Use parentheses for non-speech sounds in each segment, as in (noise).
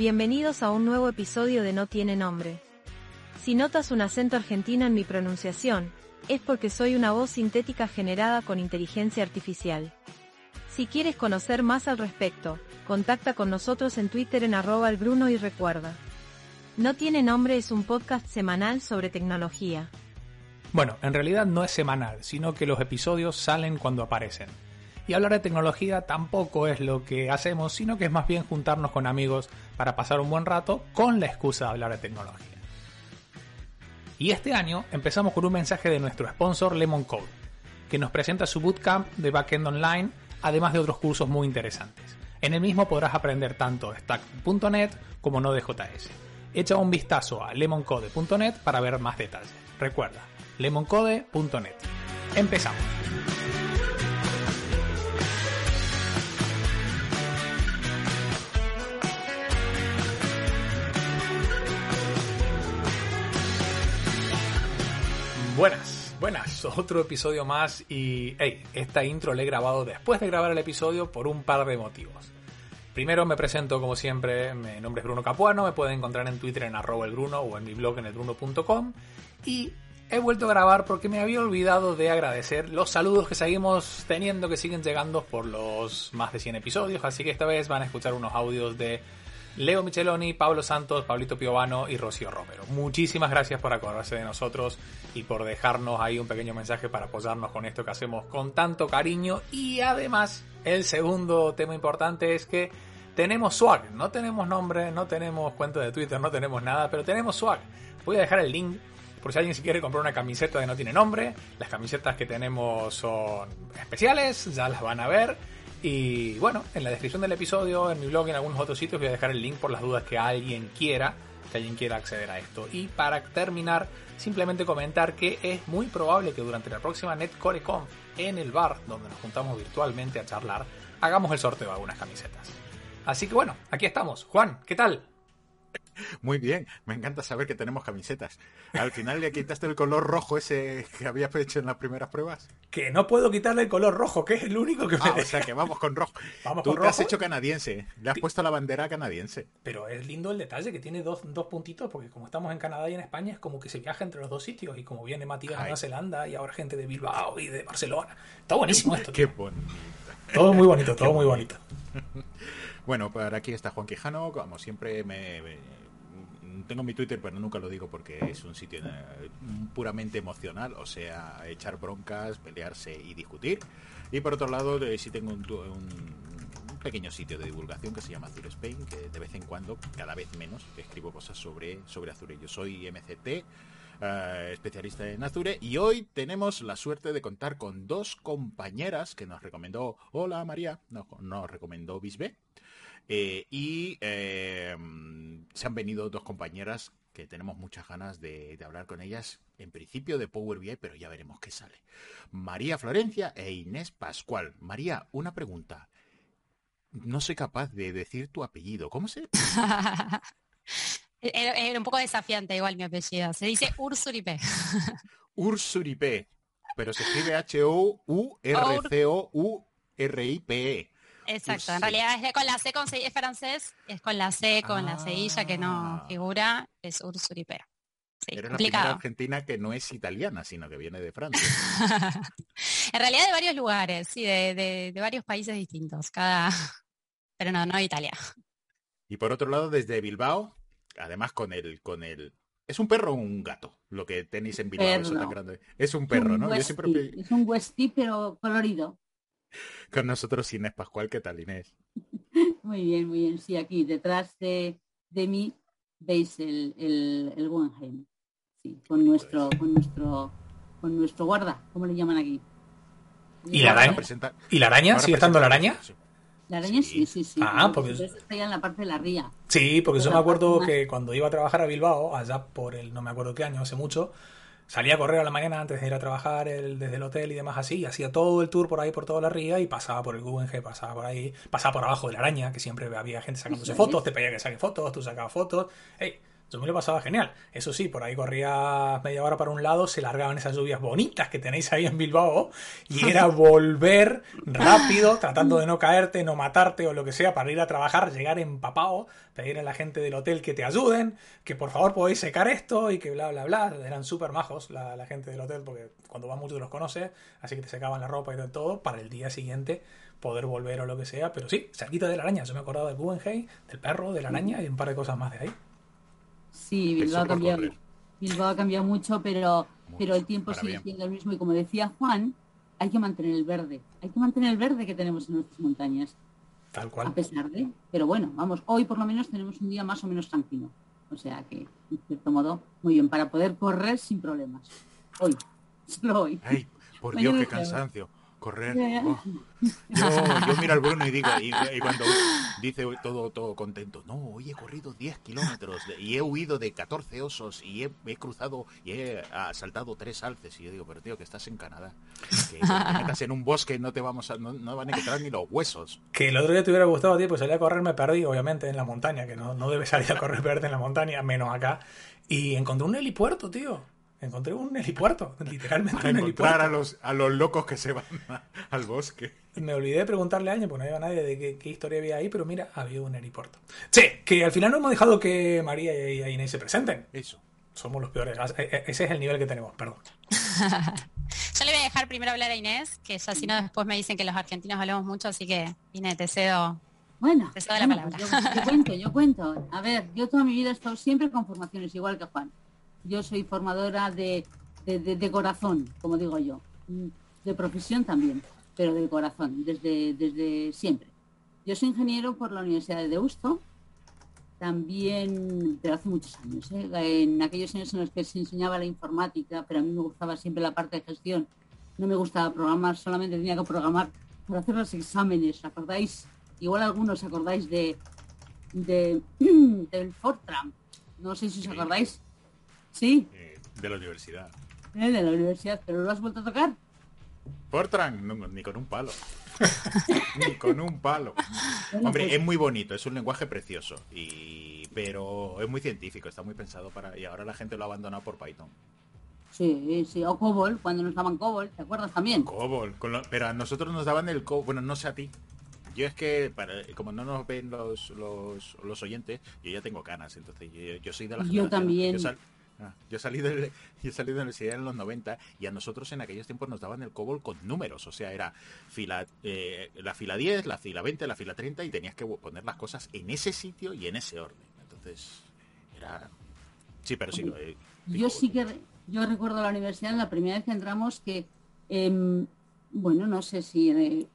Bienvenidos a un nuevo episodio de No tiene nombre. Si notas un acento argentino en mi pronunciación, es porque soy una voz sintética generada con inteligencia artificial. Si quieres conocer más al respecto, contacta con nosotros en Twitter en arroba el Bruno y recuerda. No tiene nombre es un podcast semanal sobre tecnología. Bueno, en realidad no es semanal, sino que los episodios salen cuando aparecen. Y hablar de tecnología tampoco es lo que hacemos, sino que es más bien juntarnos con amigos para pasar un buen rato con la excusa de hablar de tecnología. Y este año empezamos con un mensaje de nuestro sponsor Lemon Code, que nos presenta su bootcamp de backend online, además de otros cursos muy interesantes. En el mismo podrás aprender tanto Stack.net como Node.js. Echa un vistazo a lemoncode.net para ver más detalles. Recuerda, lemoncode.net. Empezamos. Buenas, buenas, otro episodio más y hey, esta intro la he grabado después de grabar el episodio por un par de motivos. Primero me presento como siempre, mi nombre es Bruno Capuano, me pueden encontrar en Twitter en arroba el Bruno o en mi blog en elbruno.com y he vuelto a grabar porque me había olvidado de agradecer los saludos que seguimos teniendo, que siguen llegando por los más de 100 episodios, así que esta vez van a escuchar unos audios de Leo Micheloni, Pablo Santos, Pablito Piovano y Rocío Romero. Muchísimas gracias por acordarse de nosotros y por dejarnos ahí un pequeño mensaje para apoyarnos con esto que hacemos con tanto cariño. Y además, el segundo tema importante es que tenemos swag. No tenemos nombre, no tenemos cuenta de Twitter, no tenemos nada, pero tenemos swag. Voy a dejar el link por si alguien se quiere comprar una camiseta que no tiene nombre. Las camisetas que tenemos son especiales, ya las van a ver. Y bueno, en la descripción del episodio, en mi blog y en algunos otros sitios voy a dejar el link por las dudas que alguien quiera, que alguien quiera acceder a esto. Y para terminar, simplemente comentar que es muy probable que durante la próxima NetCoreConf en el bar donde nos juntamos virtualmente a charlar, hagamos el sorteo de algunas camisetas. Así que bueno, aquí estamos. Juan, ¿qué tal? Muy bien, me encanta saber que tenemos camisetas. Al final le quitaste el color rojo ese que habías hecho en las primeras pruebas. Que no puedo quitarle el color rojo, que es el único que me ah, O sea que vamos con rojo. (laughs) ¿Vamos Tú con te has hecho canadiense, le has puesto la bandera canadiense. Pero es lindo el detalle que tiene dos, dos puntitos, porque como estamos en Canadá y en España, es como que se viaja entre los dos sitios. Y como viene Matías de. Nueva Zelanda y ahora gente de Bilbao y de Barcelona. Está buenísimo esto. Qué bonito. Todo muy bonito, todo muy bonito. (laughs) Bueno, por aquí está Juan Quijano, como siempre me, tengo mi Twitter, pero nunca lo digo porque es un sitio puramente emocional, o sea, echar broncas, pelearse y discutir. Y por otro lado, eh, sí tengo un- un pequeño sitio de divulgación que se llama Azure Spain, que de vez en cuando, cada vez menos, escribo cosas sobre, sobre Azure. Yo soy MCT, eh, especialista en Azure, y hoy tenemos la suerte de contar con dos compañeras que nos recomendó, hola María, no, nos recomendó Bisbe. Eh, y eh, se han venido dos compañeras que tenemos muchas ganas de, de hablar con ellas, en principio de Power BI, pero ya veremos qué sale. María Florencia e Inés Pascual. María, una pregunta. No soy capaz de decir tu apellido. ¿Cómo se...? (laughs) Era, era un poco desafiante igual mi apellido. Se dice Ursuripe. (laughs) Ursuripe. Pero se escribe H-O-U-R-C-O-U-R-I-P-E. Exacto. En realidad es con la C con C es francés, es con la C con la cedilla que no Ah. figura, es Ursuripe. Sí, Eres la primera argentina que no es italiana, sino que viene de Francia. (laughs) en realidad de varios lugares, sí, de, de- de varios países distintos, cada (laughs) pero no, no de Italia. Y por otro lado, desde Bilbao, además con el, con el. ¿Es un perro o un gato? Lo que tenéis en Bilbao, eso tan grande. Es un perro, un ¿no? Yo siempre Es un Westie, pero colorido. (laughs) con nosotros Inés Pascual, ¿qué tal Inés? (laughs) Muy bien, muy bien. Sí, aquí detrás de, de mí veis el, el, el Guggenheim. Sí, con nuestro, con nuestro, con nuestro guarda, ¿cómo le llaman aquí? ¿Y la araña? presenta- ¿Y la araña? ¿Sigue estando la araña? sí. La araña sí, sí, sí. Ah, porque- está ya en la parte de la ría. Sí, porque yo me acuerdo que cuando iba a trabajar a Bilbao, allá por el, no me acuerdo qué año, hace mucho, salía a correr a la mañana antes de ir a trabajar el- desde el hotel y demás así, y hacía todo el tour por ahí, por toda la ría, y pasaba por el Guggenheim, pasaba por ahí, pasaba por abajo de la araña, que siempre había gente sacándose fotos, te pedía que saque fotos, tú sacabas fotos. Ey, Yo me lo pasaba genial. Eso sí, por ahí corría media hora para un lado, se largaban esas lluvias bonitas que tenéis ahí en Bilbao y era (laughs) volver rápido, tratando de no caerte, no matarte o lo que sea, para ir a trabajar, llegar empapado, pedir a la gente del hotel que te ayuden, que por favor podéis secar esto y que bla, bla, bla. Eran súper majos la, la, gente del hotel porque cuando vas mucho los conoces, así que te secaban la ropa y todo para el día siguiente poder volver o lo que sea. Pero sí, cerquita de la araña. Yo me he acordado del Guggenheim, del perro, de la araña y un par de cosas más de ahí. Sí, Bilbao ha cambiado. Bilbao ha cambiado mucho, pero, pero el tiempo sigue siendo el mismo. Y como decía Juan, hay que mantener el verde. Hay que mantener el verde que tenemos en nuestras montañas. Tal cual. A pesar de. Pero bueno, vamos, hoy por lo menos tenemos un día más o menos tranquilo. O sea que, en cierto modo, muy bien, para poder correr sin problemas. Hoy. (laughs) Solo hoy. Ay, por Dios, qué cansancio correr. Oh. Yo, yo, miro al Bruno y digo, y, cuando dice todo, todo contento, no, hoy he corrido 10 kilómetros y he huido de 14 osos y he, cruzado y he saltado tres alces. Y yo digo, pero tío, que estás en Canadá, que te metas en un bosque no te vamos a, no, van a quitar ni los huesos. Que el otro día te hubiera gustado, tío, pues salí a correr, me perdí, obviamente, en la montaña, que no, no debe salir a correr verde en la montaña, menos acá. Y encontré un helipuerto, tío. Encontré un helipuerto, (laughs) literalmente un helipuerto. a los, a los locos que se van al bosque. Me olvidé de preguntarle a Año, porque no había nadie de qué, historia había ahí, pero mira, había un helipuerto. Sí, que al final no hemos dejado que María y Inés se presenten. Eso. Somos los peores. E, e, ese es el nivel que tenemos, perdón. (laughs) Yo le voy a dejar primero hablar a Inés, que ya si no después me dicen que los argentinos hablamos mucho, así que Inés, te cedo bueno, palabra. Yo, yo, cuento, yo cuento. A ver, yo toda mi vida he estado siempre con formaciones, igual que Juan. Yo soy formadora de, de, corazón, como digo yo. De profesión también, pero de corazón, desde, desde siempre. Yo soy ingeniero por la Universidad de Deusto, también, pero hace muchos años, ¿eh? en aquellos años en los que se enseñaba la informática, pero a mí me gustaba siempre la parte de gestión. No me gustaba programar, solamente tenía que programar para hacer los exámenes. ¿Acordáis? Igual algunos acordáis de, de (clears throat) del Fortran. No sé si os acordáis. Sí. Eh, de la universidad. Eh, de la universidad, pero lo has vuelto a tocar. Fortran, ni con un palo. (laughs) ni con un palo. Hombre, pues- es muy bonito, es un lenguaje precioso, y pero es muy científico, está muy pensado para... Y ahora la gente lo ha abandonado por Python. Sí, sí, o COBOL, cuando nos daban COBOL, ¿te acuerdas también? COBOL, pero a nosotros nos daban el COBOL, bueno, no sé a ti. Yo es que, como no nos ven los, los, los oyentes, yo ya tengo canas, entonces yo, soy de la Yo también. Ah, yo salí de (laughs) yo salí de la universidad en los 90 y a nosotros en aquellos tiempos nos daban el COBOL con números, o sea, era fila eh, la fila 10, la fila 20, la fila 30 y tenías que poner las cosas en ese sitio y en ese orden. Entonces, era Sí, pero sí. Eh, yo sí que yo recuerdo la universidad la primera vez que entramos que em, bueno, no sé si eh,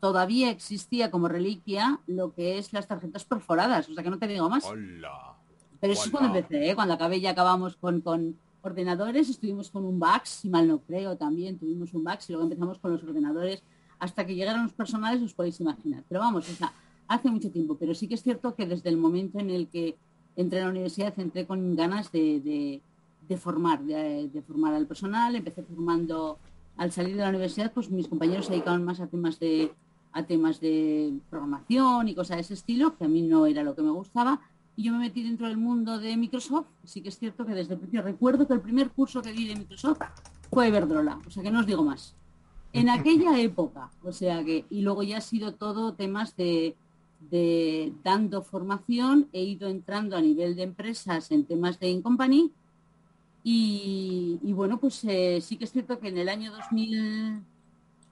todavía existía como reliquia lo que es las tarjetas perforadas, o sea que no te digo más. Hola. Pero eso es cuando empecé, ¿eh? cuando acabé ya acabamos con, con ordenadores, estuvimos con un VAX, si mal no creo, también tuvimos un VAX y luego empezamos con los ordenadores hasta que llegaron los personales, os podéis imaginar. Pero vamos, o sea, hace mucho tiempo, pero sí que es cierto que desde el momento en el que entré a la universidad entré con ganas de, de, formar, de, formar al personal, empecé formando, al salir de la universidad, pues mis compañeros se dedicaban más a temas de a temas de programación y cosas de ese estilo, que a mí no era lo que me gustaba, y yo me metí dentro del mundo de Microsoft. Sí que es cierto que desde el principio recuerdo que el primer curso que di de Microsoft fue Iberdrola, o sea que no os digo más. En aquella época, o sea que, y luego ya ha sido todo temas de, de dando formación, he ido entrando a nivel de empresas en temas de in-company y, bueno, pues eh, sí que es cierto que en el año 2000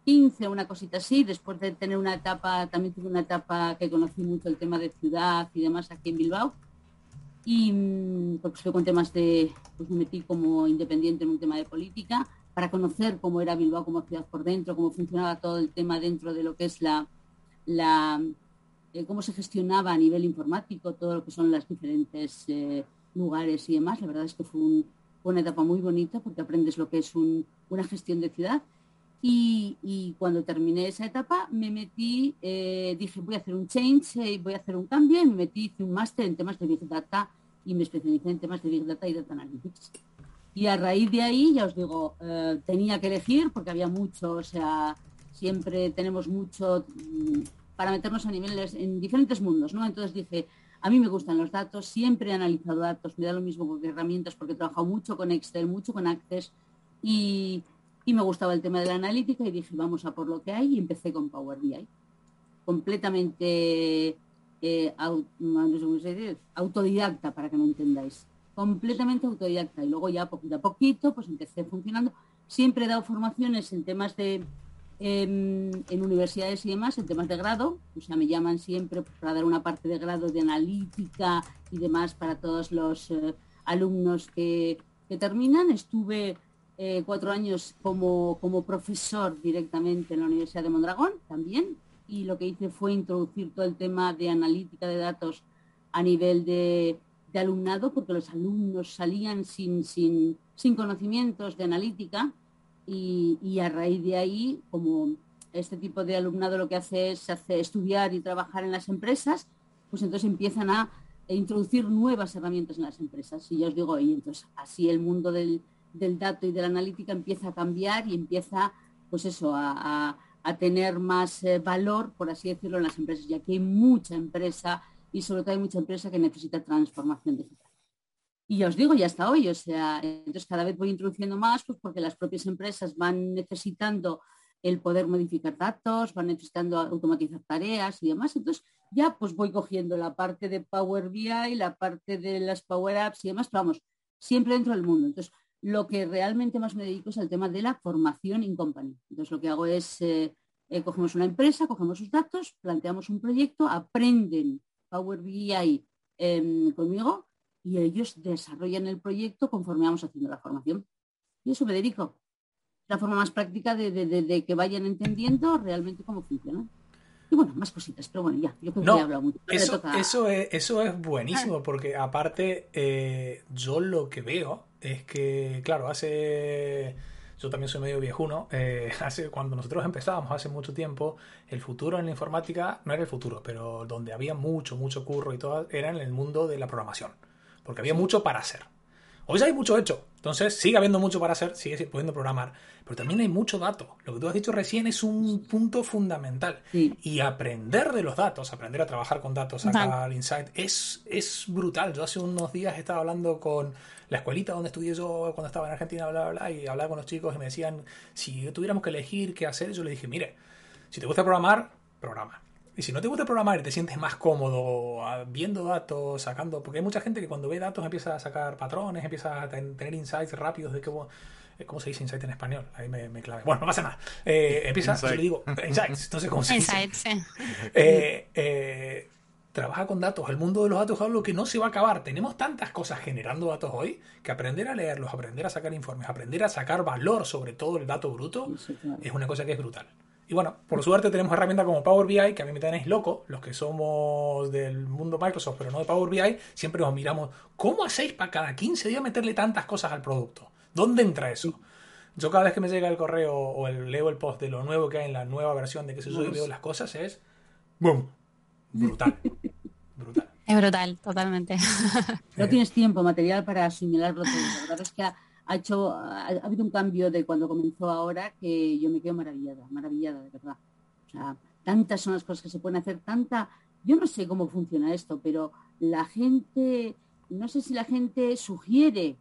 15, una cosita así, después de tener una etapa, también tuve una etapa que conocí mucho el tema de ciudad y demás aquí en Bilbao. Y mm, porque estoy con temas de, pues me metí como independiente en un tema de política, para conocer cómo era Bilbao como ciudad por dentro, cómo funcionaba todo el tema dentro de lo que es la, la eh, cómo se gestionaba a nivel informático, todo lo que son los diferentes eh, lugares y demás. La verdad es que fue, una etapa muy bonita porque aprendes lo que es una gestión de ciudad y, cuando terminé esa etapa me metí, eh, dije voy a hacer un change, eh, voy a hacer un cambio y me metí, hice un máster en temas de Big Data y me especialicé en temas de Big Data y Data Analytics. Y a raíz de ahí, ya os digo, eh, tenía que elegir porque había mucho, o sea, siempre tenemos mucho mm, para meternos a niveles en diferentes mundos, ¿no? Entonces dije, A mí me gustan los datos, siempre he analizado datos, me da lo mismo con herramientas porque he trabajado mucho con Excel, mucho con Access y, me gustaba el tema de la analítica y dije, vamos a por lo que hay y empecé con Power BI. Completamente eh, autodidacta, para que me entendáis. Completamente autodidacta. Y luego ya poquito a poquito, pues empecé funcionando. Siempre he dado formaciones en temas de en, universidades y demás, en temas de grado, o sea, me llaman siempre para dar una parte de grado de analítica y demás para todos los eh, alumnos que, terminan. Estuve eh, cuatro años como, como profesor directamente en la Universidad de Mondragón también, y lo que hice fue introducir todo el tema de analítica de datos a nivel de, de alumnado, porque los alumnos salían sin, sin, sin conocimientos de analítica y, a raíz de ahí, como este tipo de alumnado lo que hace es hace estudiar y trabajar en las empresas, pues entonces empiezan a introducir nuevas herramientas en las empresas. Y ya os digo, y entonces así el mundo del, dato y de la analítica empieza a cambiar y empieza, pues eso, a, tener más eh, valor, por así decirlo, en las empresas, ya que hay mucha empresa y sobre todo hay mucha empresa que necesita transformación digital. Y ya os digo, ya hasta hoy, o sea, entonces cada vez voy introduciendo más, pues porque las propias empresas van necesitando el poder modificar datos, van necesitando automatizar tareas y demás. Entonces ya pues voy cogiendo la parte de Power BI, la parte de las Power Apps y demás, pero vamos, siempre dentro del mundo. Entonces, lo que realmente más me dedico es al tema de la formación in company. Entonces, lo que hago es, eh, eh, cogemos una empresa, cogemos sus datos, planteamos un proyecto, aprenden Power BI em, conmigo y ellos desarrollan el proyecto conforme vamos haciendo la formación. Y eso me dedico. La forma más práctica de, que vayan entendiendo realmente cómo funciona. Y bueno, más cositas, pero bueno, ya, yo creo que he hablado mucho. Eso, eso, es, eso es buenísimo, porque aparte eh, yo lo que veo es que, claro, hace yo también soy medio viejuno, eh, (laughs) hace, cuando nosotros empezábamos hace mucho tiempo, el futuro en la informática no era el futuro, pero donde había mucho, mucho curro y todo, era en el mundo de la programación porque había mucho para hacer. Hoy ya hay mucho hecho, entonces sigue habiendo mucho para hacer, sigue pudiendo programar, pero también hay mucho dato. Lo que tú has dicho recién es un punto fundamental. Y aprender de los datos, aprender a trabajar con datos, sacar insight, es, es brutal. Yo hace unos días estaba hablando con la escuelita donde estudié yo cuando estaba en Argentina, bla, bla, bla, y hablaba con los chicos y me decían, si tuviéramos que elegir qué hacer, yo le dije, mire, si te gusta programar, programa. Y si no te gusta programar y te sientes más cómodo ah, viendo datos, sacando, porque hay mucha gente que cuando ve datos empieza a sacar patrones, empieza a tener insights rápidos de cómo, eh, ¿cómo se dice insight en español? Ahí me, me clave. Bueno, no pasa nada. Eh, empieza, yo le digo, insights, entonces ¿cómo se dice? Insights, sí. (laughs) Eh, trabaja con datos. El mundo de los datos es algo que no se va a acabar. Tenemos tantas cosas generando datos hoy que aprender a leerlos, aprender a sacar informes, aprender a sacar valor sobre todo el dato bruto es una cosa que es brutal. Y bueno, por suerte tenemos herramientas como Power BI, que a mí me tenéis loco, los que somos del mundo Microsoft, pero no de Power BI, siempre nos miramos, ¿cómo hacéis para cada 15 días meterle tantas cosas al producto? ¿Dónde entra eso? Yo cada vez que me llega el correo o el, leo el post de lo nuevo que hay en la nueva versión de que se sube y veo las cosas, es ¡boom! Brutal. brutal. Es brutal, totalmente. (laughs) No tienes tiempo material para asimilarlo todo. La verdad es que ha hecho, ha, habido un cambio de cuando comenzó ahora que yo me quedo maravillada, maravillada de verdad. O sea, tantas son las cosas que se pueden hacer, tanta, yo no sé cómo funciona esto, pero la gente, no sé si la gente sugiere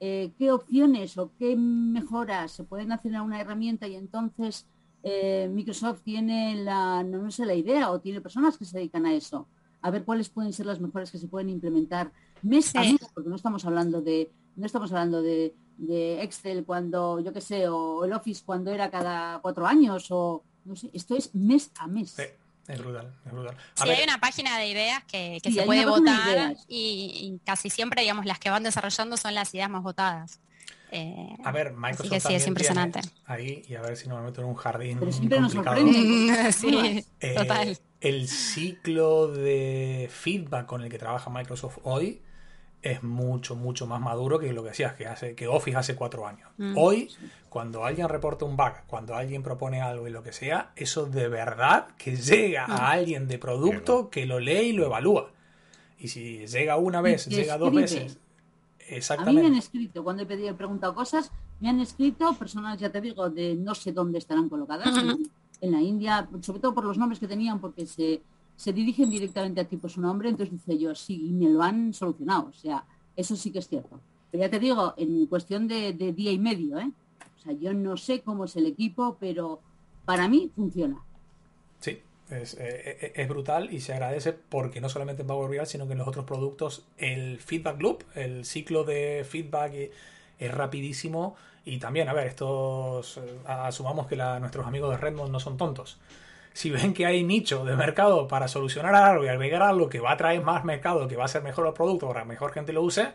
eh, qué opciones o qué mejoras se pueden hacer a una herramienta y entonces eh, Microsoft tiene la, no, sé, la idea o tiene personas que se dedican a eso, a ver cuáles pueden ser las mejores que se pueden implementar mes a mes, porque no estamos hablando de, no estamos hablando de, de Excel cuando, yo qué sé, o el Office cuando era cada cuatro años, o no sé, esto es mes a mes. Sí. Es brutal, es brutal. sí, hay una página de ideas que, se puede votar y, casi siempre, digamos, las que van desarrollando son las ideas más votadas. Eh, a ver, Microsoft sí, es impresionante. ahí, y a ver si no me meto en un jardín Pero siempre nos sorprende. (laughs) sí, eh, total. El ciclo de feedback con el que trabaja Microsoft hoy es mucho, mucho más maduro que lo que decías, que, hace, que Office hace cuatro años. Mm. Hoy, cuando alguien reporta un bug, cuando alguien propone algo y lo que sea, eso de verdad que llega a mm. alguien de producto que lo lee y lo evalúa. Y si llega una vez, llega dos veces. Exactamente. A mí me han escrito, cuando he pedido, he preguntado cosas, me han escrito personas, ya te digo, de no sé dónde estarán colocadas, en, en, la India, sobre todo por los nombres que tenían, porque se, se dirigen directamente a ti por su nombre, entonces dice yo, sí, y me lo han solucionado. O sea, eso sí que es cierto. Pero ya te digo, en cuestión de, día y medio, ¿eh? O sea, yo no sé cómo es el equipo, pero para mí funciona. Sí, es, eh, es, brutal y se agradece porque no solamente en Power BI, sino que en los otros productos el feedback loop, el ciclo de feedback es rapidísimo y también, a ver, estos eh, asumamos que nuestros amigos de Redmond no son tontos si ven que hay nicho de mercado para solucionar algo y agregar algo que va a traer más mercado, que va a ser mejor el producto para que mejor gente lo use,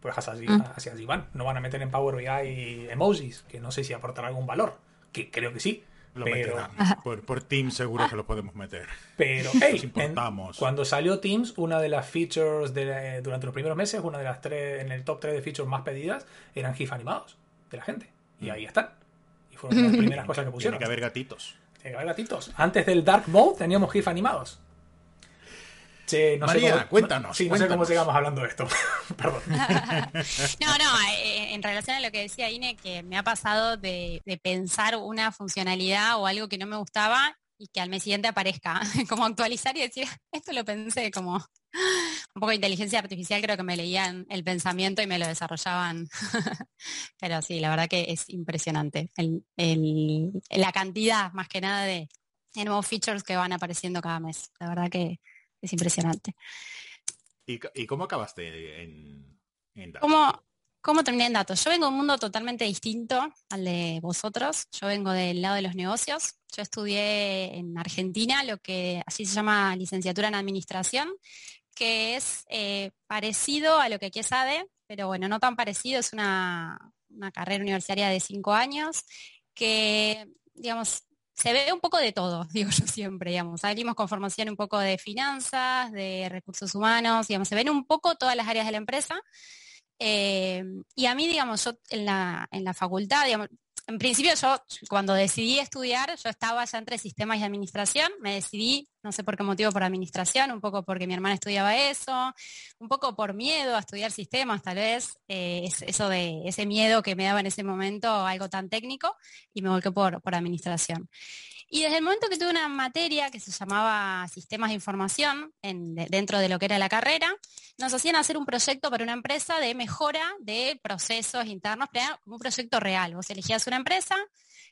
pues así, mm. así, van. No van a meter en Power BI emojis, que no sé si aportará algún valor, que creo que sí. Lo pero... Por, por, Teams seguro que lo podemos meter. Pero, hey, cuando salió Teams, una de las features de, durante los primeros meses, una de las tres, en el top 3 de features más pedidas, eran GIF animados de la gente. Y mm. ahí están. Y fueron las (laughs) primeras cosas que pusieron. Tiene que haber gatitos gatitos. Antes del Dark Mode teníamos GIF animados. no María, cuéntanos. Sí, no sé cómo sigamos hablando de esto. (laughs) Perdón. (laughs) no, no, eh, en relación a lo que decía Ine, que me ha pasado de, pensar una funcionalidad o algo que no me gustaba y que al mes siguiente aparezca, (laughs) como actualizar y decir, esto lo pensé, como un poco de inteligencia artificial, creo que me leían el pensamiento y me lo desarrollaban. (laughs) Pero sí, la verdad que es impresionante la cantidad, más que nada, de, nuevos features que van apareciendo cada mes. La verdad que es impresionante. ¿Y, cómo acabaste en, en ¿Cómo terminé en datos? Yo vengo de un mundo totalmente distinto al de vosotros. Yo vengo del lado de los negocios. Yo estudié en Argentina lo que así se llama licenciatura en administración, que es eh, parecido a lo que aquí es ADE, pero bueno, no tan parecido. Es una, carrera universitaria de cinco años que, digamos, se ve un poco de todo, (laughs) digo yo siempre, digamos. Salimos con formación un poco de finanzas, de recursos humanos, digamos, se ven un poco todas las áreas de la empresa. Eh, y a mí, digamos, yo en la, en la facultad, digamos, en principio yo cuando decidí estudiar, yo estaba ya entre sistemas y administración, me decidí, no sé por qué motivo, por administración, un poco porque mi hermana estudiaba eso, un poco por miedo a estudiar sistemas, tal vez, eh, eso de ese miedo que me daba en ese momento, algo tan técnico, y me volqué por, por administración. Y desde el momento que tuve una materia que se llamaba Sistemas de Información dentro de lo que era la carrera, nos hacían hacer un proyecto para una empresa de mejora de procesos internos, como un proyecto real. Vos elegías una empresa,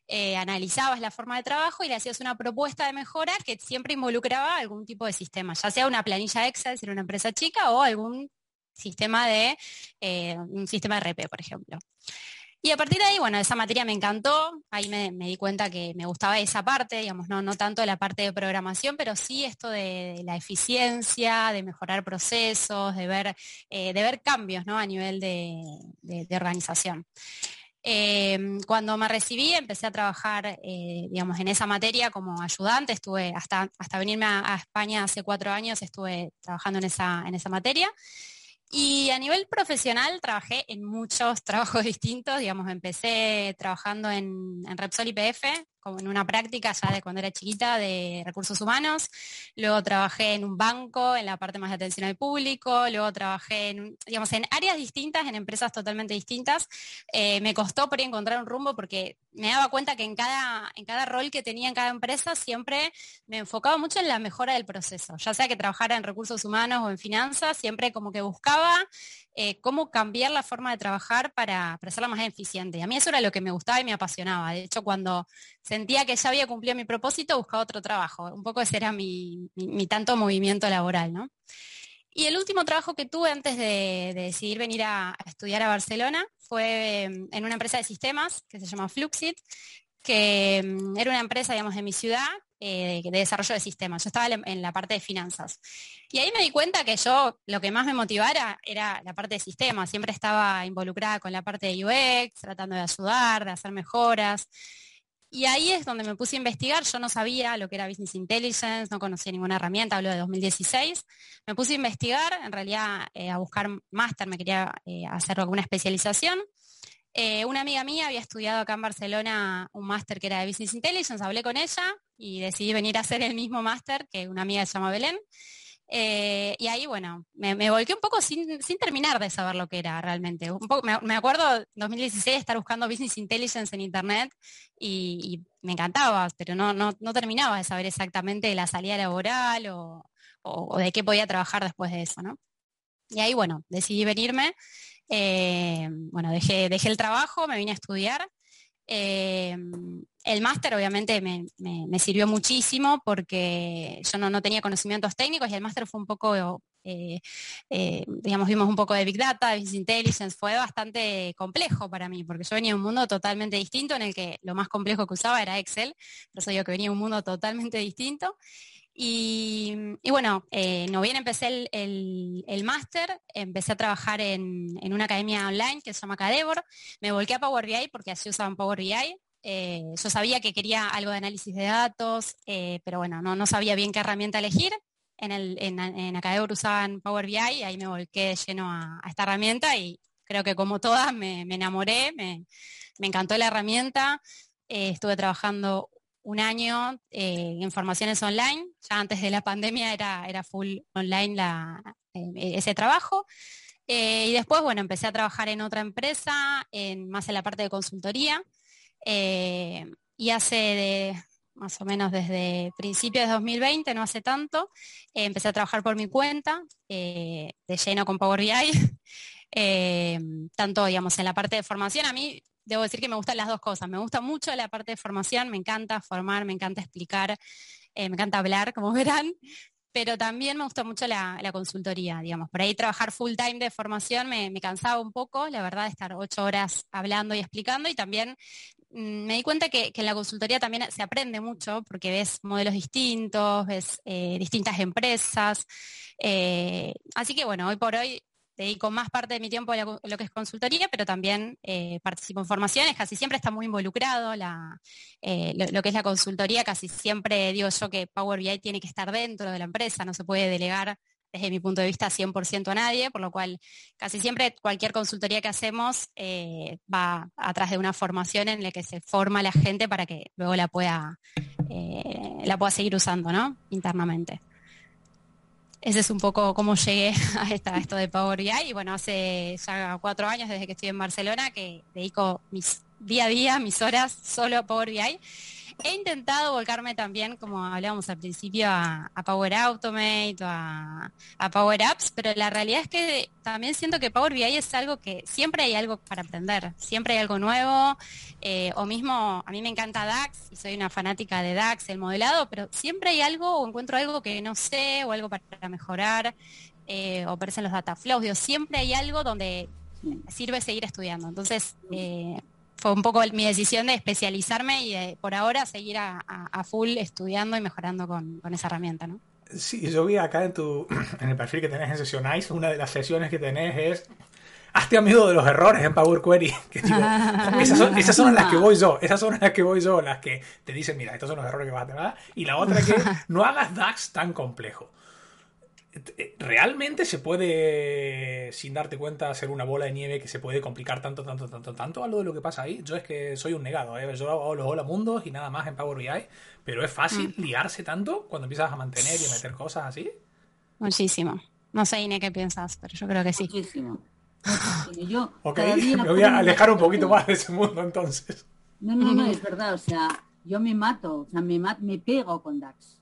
eh, analizabas la forma de trabajo y le hacías una propuesta de mejora que siempre involucraba algún tipo de sistema, ya sea una planilla Excel si era una empresa chica o algún sistema de eh, un sistema de RP, por ejemplo. Y a partir de ahí, bueno, esa materia me encantó, ahí me, di cuenta que me gustaba esa parte, digamos, no, tanto la parte de programación, pero sí esto de, la eficiencia, de mejorar procesos, de ver, eh, de ver cambios ¿no? a nivel de, organización. Em, cuando me recibí empecé a trabajar, eh, digamos, en esa materia como ayudante, estuve hasta, hasta venirme a, a, España hace cuatro años, estuve trabajando en esa, en esa materia. Y a nivel profesional trabajé en muchos (laughs) trabajos distintos, digamos, empecé trabajando en, en Repsol IPF, como en una práctica ya de cuando era chiquita de recursos humanos, luego trabajé en un banco, en la parte más de atención al público, luego trabajé en, digamos, en áreas distintas, en empresas totalmente distintas. Eh, me costó por encontrar un rumbo porque me daba cuenta que en cada, en cada rol que tenía en cada empresa siempre me enfocaba mucho en la mejora del proceso, ya sea que trabajara en recursos humanos o en finanzas, siempre como que buscaba eh, cómo cambiar la forma de trabajar para, para hacerla más eficiente. Y a mí eso era lo que me gustaba y me apasionaba. De hecho, cuando sentía que ya había cumplido mi propósito, buscaba otro trabajo. Un poco ese era mi, tanto movimiento laboral, ¿no? Y el último trabajo que tuve antes de, decidir venir a, estudiar a Barcelona fue em, en una empresa de sistemas que se llama Fluxit, que em, era una empresa, digamos, de mi ciudad eh, de desarrollo de sistemas. Yo estaba en la parte de finanzas. Y ahí me di cuenta que yo lo que más me motivara era la parte de sistemas. Siempre estaba involucrada con la parte de UX, tratando de ayudar, de hacer mejoras. Y ahí es donde me puse a investigar. Yo no sabía lo que era Business Intelligence, no conocía ninguna herramienta, hablo de 2016. Me puse a investigar, en realidad eh, a buscar máster, me quería eh, hacer alguna especialización. Eh, una amiga mía había estudiado acá en Barcelona un máster que era de Business Intelligence, hablé con ella y decidí venir a hacer el mismo máster que una amiga se llama Belén. Eh, y ahí, bueno, me, volqué un poco sin, terminar de saber lo que era realmente. Un poco, me, acuerdo en 2016 estar buscando Business Intelligence en Internet y, me encantaba, pero no, no, terminaba de saber exactamente la salida laboral o, o, de qué podía trabajar después de eso, ¿no? Y ahí, bueno, decidí venirme. Eh, bueno, dejé, dejé el trabajo, me vine a estudiar. Eh, el máster obviamente me, sirvió muchísimo porque yo no, no, tenía conocimientos técnicos y el máster fue un poco eh, digamos, vimos un poco de Big Data, Business Intelligence, fue bastante complejo para mí, porque yo venía de un mundo totalmente distinto en el que lo más complejo que usaba era Excel, por eso digo que venía de un mundo totalmente distinto. Y, bueno, eh, no bien empecé el, máster, empecé a trabajar en, una academia online que se llama Cadevor, me volqué a Power BI porque así usaban Power BI, yo sabía que quería algo de análisis de datos, pero bueno, no, no, sabía bien qué herramienta elegir. En, el, en, usaban Power BI, ahí me volqué lleno a, esta herramienta y creo que como todas me, enamoré, me, encantó la herramienta. Eh, estuve trabajando un año eh, en formaciones online, ya antes de la pandemia era, era full online eh, ese trabajo. y después, bueno, empecé a trabajar en otra empresa, en, más en la parte de consultoría. y hace de, más o menos desde principios de 2020, no hace tanto. Eh, empecé a trabajar por mi cuenta, eh, de lleno con Power BI, (laughs) eh, tanto, digamos, en la parte de formación. A mí, debo decir que me gustan las dos cosas. Me gusta mucho la parte de formación, me encanta formar, me encanta explicar, me encanta hablar, como (laughs) verán, pero también me gusta mucho la, consultoría, digamos. Por ahí trabajar full time de formación me, cansaba un poco, la verdad, estar ocho horas hablando y explicando y también Mm, me di cuenta que, en la consultoría también se aprende mucho porque ves modelos distintos, ves eh, distintas empresas. Eh, así que bueno, hoy por hoy dedico más parte de mi tiempo a lo, que es consultoría, pero también eh, participo en formaciones, casi siempre está muy involucrado lo, que es la consultoría, casi siempre digo yo que Power BI tiene que estar dentro de la empresa, no se puede delegar desde mi punto de vista 100% a nadie, por lo cual casi siempre cualquier consultoría que hacemos eh, va atrás de una formación en la que se forma la gente para que luego la pueda, eh, la pueda seguir usando ¿no? internamente. Ese es un poco cómo llegué (laughs) a, esta, esto de Power BI y bueno, hace ya cuatro años desde que estoy en Barcelona que dedico mis día a día, mis horas solo a Power BI He intentado volcarme también, como hablábamos al principio, a, Power Automate o a, Power Apps, pero la realidad es que también siento que Power BI es algo que siempre hay algo para aprender, siempre hay algo nuevo, eh, o mismo, a mí me encanta DAX y soy una fanática de DAX, el modelado, pero siempre hay algo o encuentro algo que no sé o algo para mejorar. Eh, o aparecen los data flows, siempre hay algo donde sirve seguir estudiando. Entonces, eh, fue un poco mi decisión de especializarme y por ahora seguir a, full estudiando y mejorando con, esa herramienta, ¿no? Sí, yo vi acá en tu (clears throat) en el perfil que tenés en Sessionize, una de las sesiones que tenés es hazte amigo de los errores en Power Query. (laughs) (laughs) esas, son, esas son las que voy yo, esas son las que voy yo, las que te dicen, mira, estos son los errores que vas a tener. Y la otra que (laughs) no hagas DAX tan complejo. Eh, ¿Realmente se puede, sin darte cuenta, hacer una bola de nieve que se puede complicar tanto, tanto, tanto, tanto a lo de lo que pasa ahí? Yo es que soy un negado, ¿eh? yo hago los hola mundos y nada más en Power BI, pero es fácil mm. liarse tanto cuando empiezas a mantener y a meter cosas así. Muchísimo. No sé, Ine, qué piensas, pero yo creo que sí. Muchísimo. Yo (laughs) ok, me voy a alejar un poquito más de ese mundo entonces. No, no, no, (laughs) es verdad, o sea, yo me mato, o sea, me, me pego con DAX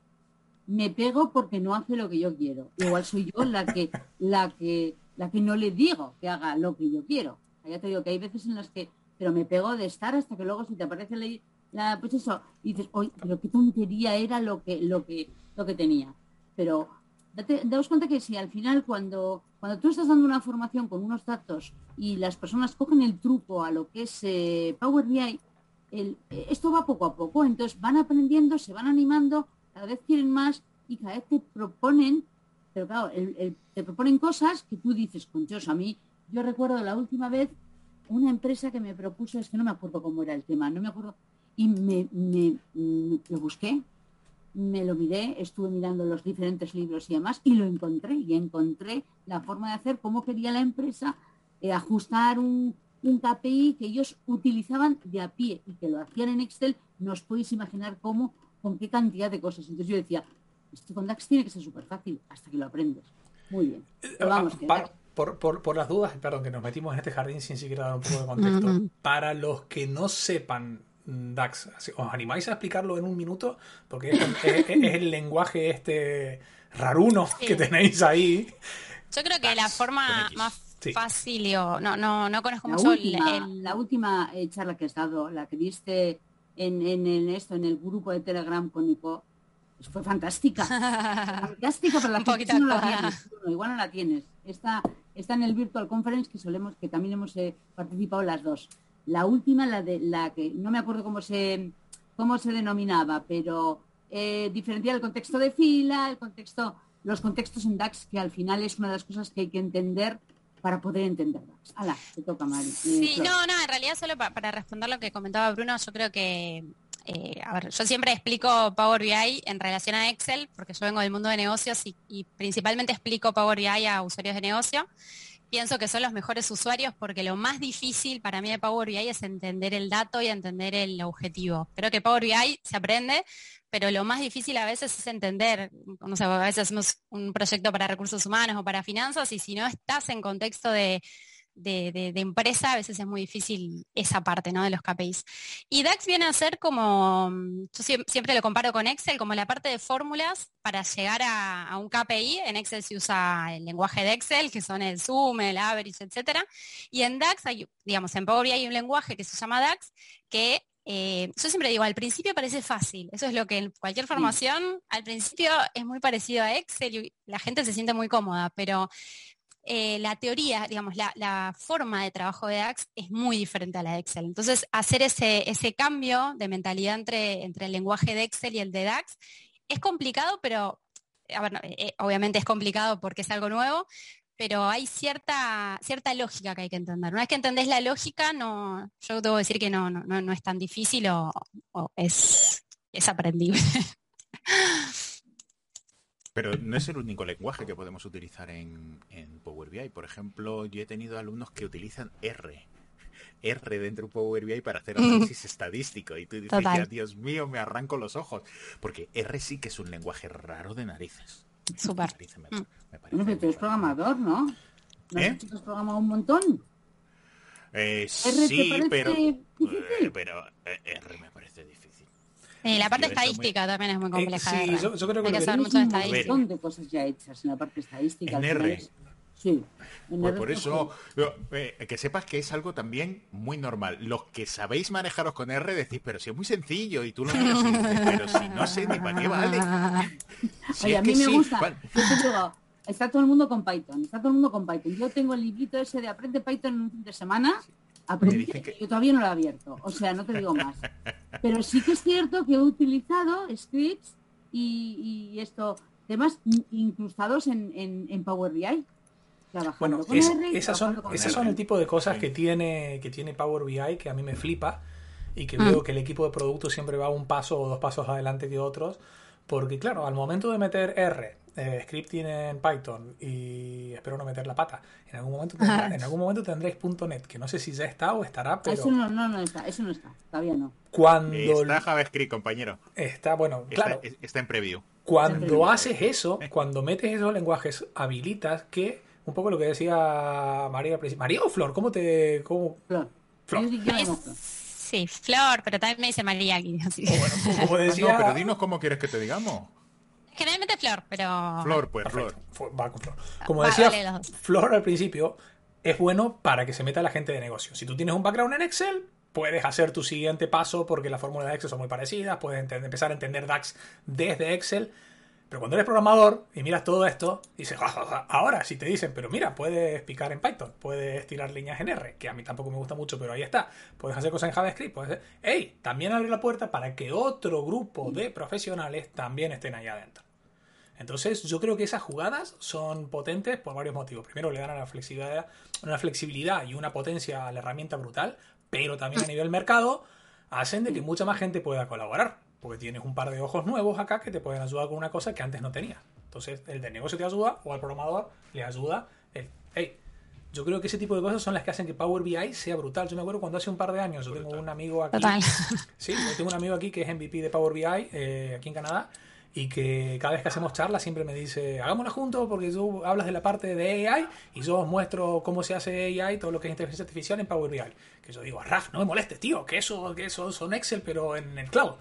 me pego porque no hace lo que yo quiero. Igual soy yo la que, la que, la que no le digo que haga lo que yo quiero. Ya te digo que hay veces en las que, pero me pego de estar hasta que luego si te aparece la, la pues eso, y dices, oye, pero qué tontería era lo que, lo que, lo que tenía. Pero daos cuenta que si al final cuando, cuando tú estás dando una formación con unos datos y las personas cogen el truco a lo que es eh, Power BI, el, esto va poco a poco, entonces van aprendiendo, se van animando, cada vez quieren más y cada vez te proponen, pero claro, te proponen cosas que tú dices, conchos, a mí, yo recuerdo la última vez una empresa que me propuso, es que no me acuerdo cómo era el tema, no me acuerdo, y me, lo busqué, me lo miré, estuve mirando los diferentes libros y demás, y lo encontré, y encontré la forma de hacer, cómo quería la empresa eh, ajustar un, un KPI que ellos utilizaban de a pie y que lo hacían en Excel, no os podéis imaginar cómo con qué cantidad de cosas. Entonces yo decía, esto con DAX tiene que ser súper fácil hasta que lo aprendes. Muy bien. Eh, vamos, por, por, las dudas, perdón, que nos metimos en este jardín sin siquiera dar un poco de contexto. (laughs) Para los que no sepan DAX. ¿Os animáis a explicarlo en un minuto? Porque es, el lenguaje este raruno que tenéis ahí. Yo creo que la forma más fácil o no, no, no conozco la mucho última, la última eh, charla que has dado, la que diste en, en, esto, en el grupo de Telegram con Nico, pues fue fantástica. (laughs) fantástica, pero la gente no la tienes. igual no la tienes. Está, está en el Virtual Conference que solemos, que también hemos eh, participado las dos. La última, la de la que no me acuerdo cómo se cómo se denominaba, pero eh, diferenciar el contexto de fila, el contexto, los contextos en DAX, que al final es una de las cosas que hay que entender para poder entender DAX. Ala, te toca, Mari. Eh, sí, no, no, en realidad solo para responder lo que comentaba Bruno, yo creo que eh, a ver, yo siempre explico Power BI en relación a Excel, porque yo vengo del mundo de negocios y, principalmente explico Power BI a usuarios de negocio. Pienso que son los mejores usuarios porque lo más difícil para mí de Power BI es entender el dato y entender el objetivo. Creo que Power BI se aprende, pero lo más difícil a veces es entender, no sé, a veces hacemos un proyecto para recursos humanos o para finanzas y si no estás en contexto de, de, empresa, a veces es muy difícil esa parte ¿no? de los KPIs. Y DAX viene a ser como, yo siempre lo comparo con Excel, como la parte de fórmulas para llegar a, un KPI. En Excel se usa el lenguaje de Excel, que son el Zoom, el average, etcétera. Y en DAX, hay, digamos, en Power BI hay un lenguaje que se llama DAX, que eh, yo siempre digo, al principio parece fácil. Eso es lo que en cualquier formación, al principio es muy parecido a Excel y la gente se siente muy cómoda, pero eh, la teoría, digamos, la, forma de trabajo de DAX es muy diferente a la de Excel. Entonces, hacer ese, cambio de mentalidad entre, entre el lenguaje de Excel y el de DAX es complicado, pero eh, obviamente es complicado porque es algo nuevo, pero hay cierta, cierta lógica que hay que entender. Una vez que entendés la lógica, no, yo debo decir que no, es tan difícil o, es, es aprendible. (laughs) Pero no es el único lenguaje que podemos utilizar en, Power BI. Por ejemplo, yo he tenido alumnos que utilizan R. R dentro de Power BI para hacer análisis (laughs) estadístico. Y tú dices, Dios mío, me arranco los ojos. Porque R sí que es un lenguaje raro de narices. Súper. Me, tú eres programador, ¿no? ¿No ¿Eh? has programado un montón? Eh, sí, pero, eh, pero eh, R me. Sí, la parte estadística también es muy compleja. sí, yo, yo, creo que, hay que saber mucho de estadística. Un montón de cosas ya hechas en la parte estadística. En R. Sí. Pues por eso, eh, que sepas que es algo también muy normal. Los que sabéis manejaros con R decís, pero si es muy sencillo y tú lo miras y dices, (laughs) pero si no sé ni para qué vale. (laughs) Oye, a mí me gusta. está todo el mundo con Python, está todo el mundo con Python. Yo tengo el librito ese de Aprende Python en un fin de semana yo todavía no lo he abierto, o sea, no te digo más. (laughs) Pero sí que es cierto que he utilizado scripts y, esto, temas incrustados en, Power BI. Bueno, esas son, esas son el tipo de cosas que tiene, que tiene Power BI que a mí me flipa y que veo mm. que el equipo de producto siempre va un paso o dos pasos adelante que otros. Porque claro, al momento de meter R eh, scripting en Python y espero no meter la pata. En algún momento, (laughs) en algún momento tendréis .NET, que no sé si ya está o estará, pero... Eso no, no, no está, eso no está, todavía no. Cuando... Está JavaScript, compañero. Está, bueno, claro. Está en preview. Cuando haces eso, cuando metes esos lenguajes, habilitas que, un poco lo que decía María María o Flor, ¿cómo te...? Cómo... Flor. Flor. Sí, Flor, pero también me dice María aquí. Así. Bueno, como (laughs) decía... No, pero dinos cómo quieres que te digamos. Generalmente Flor, pero... Flor, pues, Flor. Va con Flor. Como decía, Flor al principio es bueno para que se meta la gente de negocio. Si tú tienes un background en Excel, puedes hacer tu siguiente paso porque las fórmulas de Excel son muy parecidas, puedes empezar a entender DAX desde Excel pero cuando eres programador y miras todo esto, dices, ahora si te dicen, pero mira, puedes picar en Python, puedes tirar líneas en R, que a mí tampoco me gusta mucho, pero ahí está. Puedes hacer cosas en JavaScript, puedes hacer... ¡Ey! También abre la puerta para que otro grupo de profesionales también estén ahí adentro. Entonces, yo creo que esas jugadas son potentes por varios motivos. Primero, le dan una flexibilidad, una flexibilidad y una potencia a la herramienta brutal, pero también a nivel mercado hacen de que mucha más gente pueda colaborar porque tienes un par de ojos nuevos acá que te pueden ayudar con una cosa que antes no tenía. Entonces, el de negocio te ayuda o al programador le ayuda el, hey, yo creo que ese tipo de cosas son las que hacen que Power BI sea brutal. Yo me acuerdo cuando hace un par de años yo tengo un amigo aquí. (laughs) Sí, yo tengo un amigo aquí que es MVP de Power BI eh, aquí en Canadá. Y que cada vez que hacemos charlas siempre me dice, hagámosla juntos porque tú hablas de la parte de AI y yo os muestro cómo se hace AI, todo lo que es inteligencia artificial en Power BI. Que yo digo, Raf, no me molestes, tío, que eso, que eso son Excel pero en el cloud.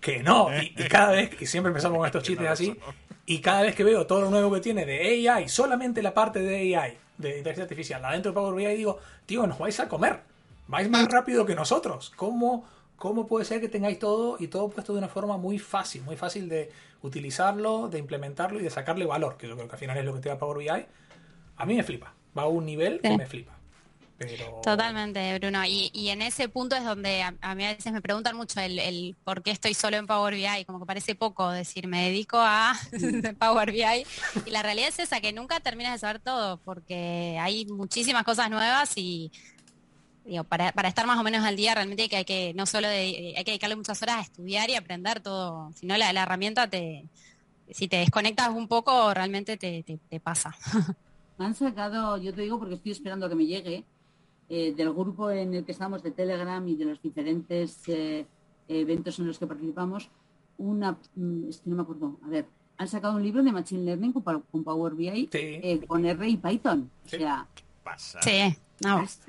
Que no, y, cada vez, que siempre empezamos con estos (laughs) chistes así, y cada vez que veo todo lo nuevo que tiene de AI, solamente la parte de AI, de inteligencia artificial, adentro de Power BI, digo, tío, nos vais a comer, vais más (laughs) rápido que nosotros. ¿Cómo, ¿Cómo puede ser que tengáis todo y todo puesto de una forma muy fácil, muy fácil de utilizarlo, de implementarlo y de sacarle valor, que yo creo que al final es lo que te da Power BI? A mí me flipa, va a un nivel que me flipa. Totalmente, Bruno. Y, en ese punto es donde a, mí a veces me preguntan mucho el, por qué estoy solo en Power BI, como que parece poco decir, me dedico a (laughs) (laughs) Power BI. Y la realidad es esa, que nunca terminas de saber todo, porque hay muchísimas cosas nuevas y para, estar más o menos al día realmente hay que, hay que no solo hay que dedicarle muchas horas a estudiar y aprender todo, si no la, herramienta te, si te desconectas un poco realmente te, pasa. (laughs) Han sacado, yo te digo porque estoy esperando que me llegue, eh, del grupo en el que estamos de Telegram y de los diferentes eh, eventos en los que participamos, una, mm, es que no me acuerdo, a ver, han sacado un libro de Machine Learning con, Power BI, eh, con R y Python. O sea, Sí,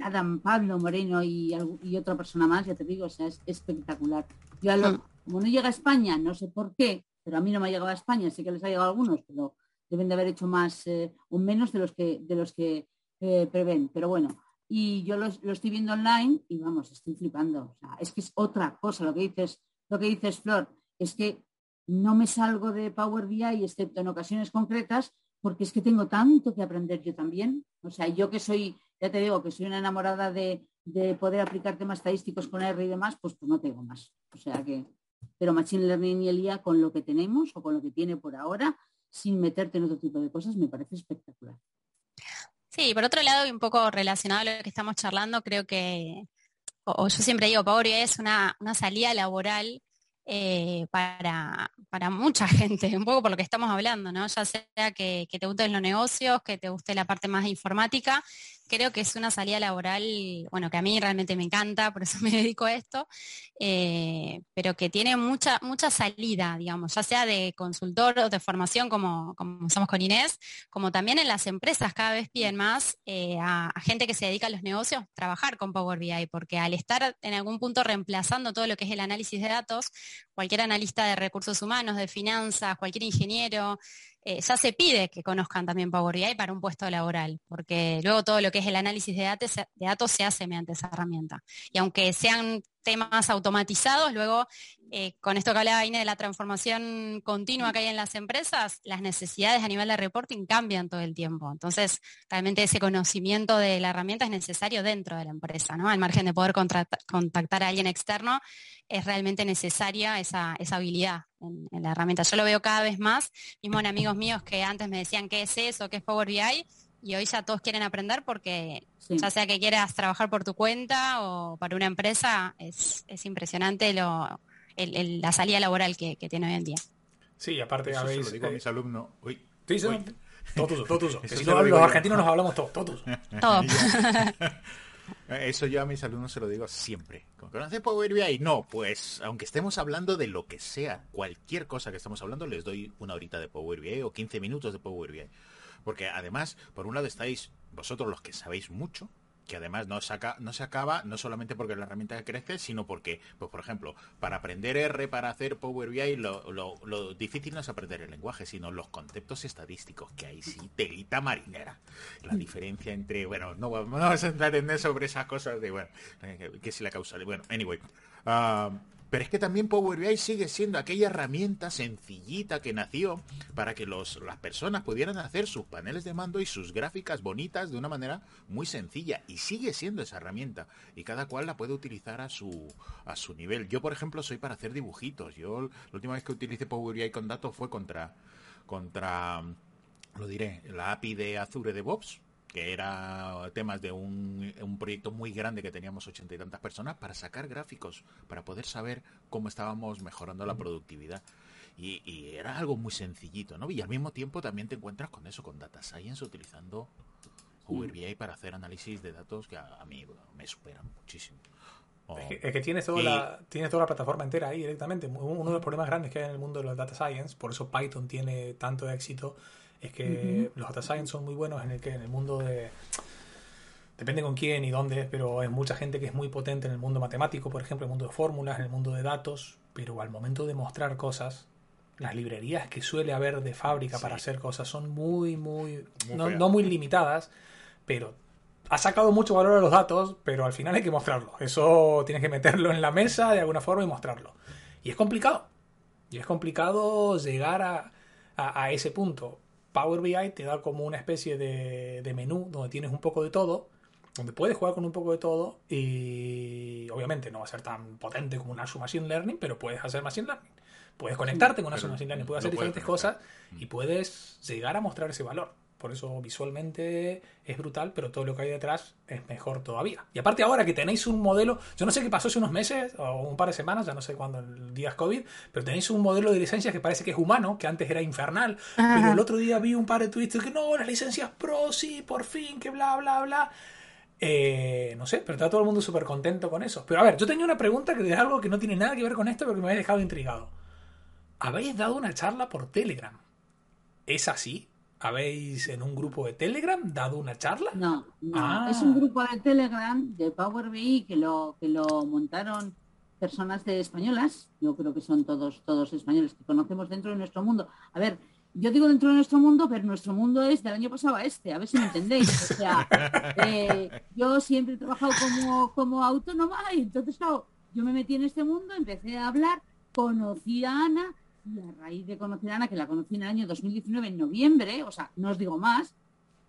Adam Pablo Moreno y, otra persona más, ya te digo, o sea, es espectacular. Yo hmm. como no llega a España, no sé por qué, pero a mí no me ha llegado a España, sé que les ha llegado a algunos, pero deben de haber hecho más eh, o menos de los que de los que eh, prevén. Pero bueno, y yo lo, estoy viendo online y vamos, estoy flipando. O sea, es que es otra cosa lo que dices, lo que dices, Flor, es que no me salgo de Power BI excepto en ocasiones concretas porque es que tengo tanto que aprender yo también. O sea, yo que soy, ya te digo, que soy una enamorada de, poder aplicar temas estadísticos con R y demás, pues, pues no tengo más. O sea que, pero Machine Learning y el IA con lo que tenemos o con lo que tiene por ahora, sin meterte en otro tipo de cosas, me parece espectacular. Sí, por otro lado, y un poco relacionado a lo que estamos charlando, creo que, o, yo siempre digo, Power es una, una salida laboral eh, para, para, mucha gente, (laughs) un poco por lo que estamos hablando, ¿no? Ya sea que, que, te gusten los negocios, que te guste la parte más informática creo que es una salida laboral, bueno, que a mí realmente me encanta, por eso (laughs) me dedico a esto, eh, pero que tiene mucha, mucha salida, digamos, ya sea de consultor o de formación, como, como somos con Inés, como también en las empresas cada vez piden más eh, a, gente que se dedica a los negocios trabajar con Power BI, porque al estar en algún punto reemplazando todo lo que es el análisis de datos, cualquier analista de recursos humanos, de finanzas, cualquier ingeniero, eh, ya se pide que conozcan también Power BI para un puesto laboral, porque luego todo lo que es el análisis de datos, de datos se hace mediante esa herramienta. Y aunque sean temas automatizados, luego eh, con esto que hablaba Ine de la transformación continua que hay en las empresas, las necesidades a nivel de reporting cambian todo el tiempo. Entonces, realmente ese conocimiento de la herramienta es necesario dentro de la empresa, ¿no? Al margen de poder contactar a alguien externo, es realmente necesaria esa, habilidad en, en, la herramienta. Yo lo veo cada vez más, mismo en amigos míos que antes me decían qué es eso, qué es Power BI, y hoy ya todos quieren aprender porque ya sea que quieras trabajar por tu cuenta o para una empresa, es, impresionante lo, la salida laboral que, tiene hoy en día. Sí, aparte Eso habéis... Se lo digo a mis alumnos. Uy, sí, (laughs) si no, los argentinos nos hablamos todos, todos. (laughs) Todos. Eso yo a mis alumnos se lo digo siempre. ¿Conoces Power BI? No, pues aunque estemos hablando de lo que sea, cualquier cosa que estemos hablando, les doy una horita de Power BI o 15 minutos de Power BI. Porque además, por un lado estáis vosotros los que sabéis mucho, que además no, saca, no se acaba no solamente porque la herramienta crece, sino porque, pues por ejemplo, para aprender R, para hacer Power BI, lo, lo, difícil no es aprender el lenguaje, sino los conceptos estadísticos, que ahí sí, telita marinera. La mm. diferencia entre, bueno, no vamos a entender sobre esas cosas de, bueno, eh, que es la causa. Bueno, anyway. Uh, pero es que también Power BI sigue siendo aquella herramienta sencillita que nació para que los, las personas pudieran hacer sus paneles de mando y sus gráficas bonitas de una manera muy sencilla. Y sigue siendo esa herramienta. Y cada cual la puede utilizar a su, a su nivel. Yo, por ejemplo, soy para hacer dibujitos. Yo la última vez que utilicé Power BI con datos fue contra, contra, lo diré, la API de Azure DevOps que era temas de un, un, proyecto muy grande que teníamos ochenta y tantas personas para sacar gráficos, para poder saber cómo estábamos mejorando la productividad. Y, era algo muy sencillito, ¿no? Y al mismo tiempo también te encuentras con eso, con Data Science, utilizando Power BI para hacer análisis de datos que a, mí me superan muchísimo. Es que, es que tienes, toda Y- la, tienes toda la plataforma entera ahí directamente. Uno de los problemas grandes que hay en el mundo de los data science, por eso Python tiene tanto éxito, es que los data science son muy buenos en el que en el mundo de depende con quién y dónde, pero hay mucha gente que es muy potente en el mundo matemático, por ejemplo, en el mundo de fórmulas, en el mundo de datos, pero al momento de mostrar cosas, las librerías que suele haber de fábrica para hacer cosas son muy, muy, Muy no, no muy limitadas, pero ha sacado mucho valor a los datos, pero al final hay que mostrarlo. Eso tienes que meterlo en la mesa de alguna forma y mostrarlo. Y es complicado. Y es complicado llegar a, a- a ese punto. Power BI te da como una especie de, de menú donde tienes un poco de todo, donde puedes jugar con un poco de todo y obviamente no va a ser tan potente como un Azure Machine Learning, pero puedes hacer Machine Learning. Puedes conectarte con Azure Machine Learning, puedes hacer puedes diferentes cosas y puedes llegar a mostrar ese valor. Por eso visualmente es brutal, pero todo lo que hay detrás es mejor todavía. Y aparte ahora que tenéis un modelo, yo no sé qué pasó hace unos meses o un par de semanas, ya no sé cuándo el día es COVID, pero tenéis un modelo de licencias que parece que es humano, que antes era infernal, pero el otro día vi un par de tweets de que no, las licencias pro, sí, por fin, que bla, bla, bla. Eh, no sé, pero está todo el mundo súper contento con eso. Pero a ver, yo tenía una pregunta que es algo que no tiene nada que ver con esto, pero que me había dejado intrigado. Habéis dado una charla por Telegram. ¿Es así? ¿Habéis en un grupo de Telegram dado una charla? No, no. Ah. Es un grupo de Telegram de Power BI que lo, que lo montaron personas de españolas. Yo creo que son todos, todos españoles que conocemos dentro de nuestro mundo. A ver, yo digo dentro de nuestro mundo, pero nuestro mundo es del año pasado a este, a ver si me entendéis. O sea, (laughs) eh, yo siempre he trabajado como, como autónoma y entonces, claro, yo me metí en este mundo, empecé a hablar, conocí a Ana y a raíz de conocer a Ana, que la conocí en el año 2019, en noviembre, o sea, no os digo más,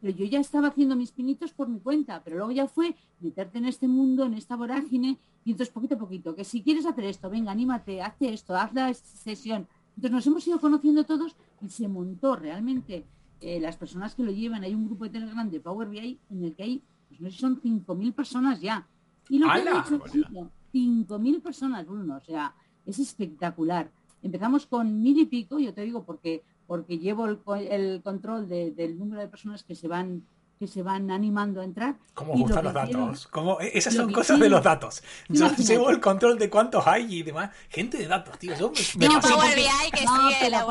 pero yo ya estaba haciendo mis pinitos por mi cuenta, pero luego ya fue meterte en este mundo, en esta vorágine, y entonces poquito a poquito, que si quieres hacer esto, venga, anímate, haz esto, haz la sesión. Entonces nos hemos ido conociendo todos y se montó realmente eh, las personas que lo llevan. Hay un grupo de Telegram de Power BI en el que hay, pues no sé si son 5.000 personas ya. Y lo que han hecho ha sido 5.000 personas, Bruno, o sea, es espectacular. Empezamos con mil y pico, yo te digo, porque porque llevo el, co- el control de- del número de personas que se van que se van animando a entrar. ¿Cómo Y os lo gustan los datos? ¿Cómo? e- Esas son cosas de los datos. Yo Imagínate. llevo el control de cuántos hay y demás. Gente de datos, tío. Yo me, me No, fascina. Power BI que No, sigue pero la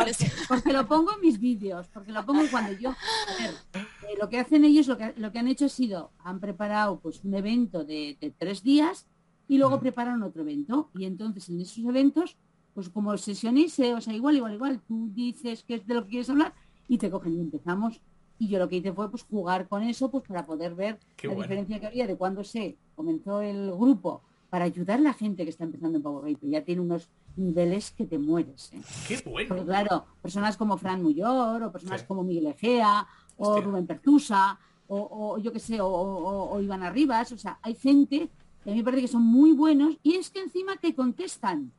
porque, lo pongo en mis vídeos, porque lo pongo cuando yo... A ver, eh, lo que hacen ellos, lo que, lo que han hecho ha sido, han preparado pues un evento de, de tres días y luego Mm. preparan otro evento. Y entonces en esos eventos, pues como sesiones, o sea, igual, igual, igual, tú dices que es de lo que quieres hablar y te cogen y empezamos. Y yo lo que hice fue pues jugar con eso pues para poder ver Qué la bueno. diferencia que había de cuando se comenzó el grupo para ayudar a la gente que está empezando en Power ya tiene unos niveles que te mueres. ¿eh? Qué bueno. Porque claro, personas como Fran Muyor, o personas Sí. como Miguel Egea, o Hostia. Rubén Pertusa, o, o yo qué sé, o, o, o Iván Arribas, o sea, hay gente que a mí me parece que son muy buenos y es que encima te contestan.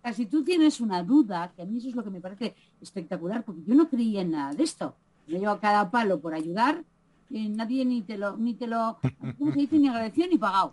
O sea, si tú tienes una duda, que a mí eso es lo que me parece espectacular, porque yo no creía en nada de esto. Yo llevo a cada palo por ayudar, y nadie ni te lo, ni te lo, ¿cómo se dice? Ni agradecido ni pagado.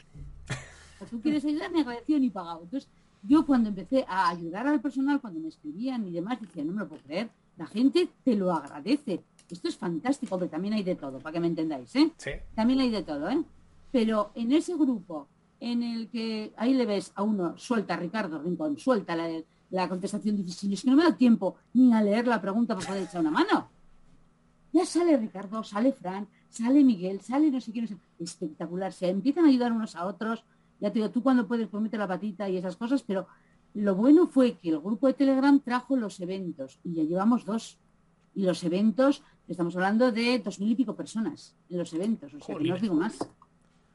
O tú quieres ayudar ni agradecido ni pagado. Entonces, yo cuando empecé a ayudar al personal, cuando me escribían y demás, decía, no me lo puedo creer, la gente te lo agradece. Esto es fantástico, pero también hay de todo, para que me entendáis, ¿eh? Sí. También hay de todo, ¿eh? Pero en ese grupo en el que ahí le ves a uno, suelta Ricardo Rincón, suelta la, la contestación difícil, es que no me da tiempo ni a leer la pregunta para poder echar una mano. Ya sale Ricardo, sale Fran, sale Miguel, sale no sé quién, no sé- espectacular. Se empiezan a ayudar unos a otros. Ya te digo, tú cuando puedes pues la patita y esas cosas, pero lo bueno fue que el grupo de Telegram trajo los eventos y ya llevamos dos. Y los eventos, estamos hablando de dos mil y pico personas en los eventos, o sea que no os digo más.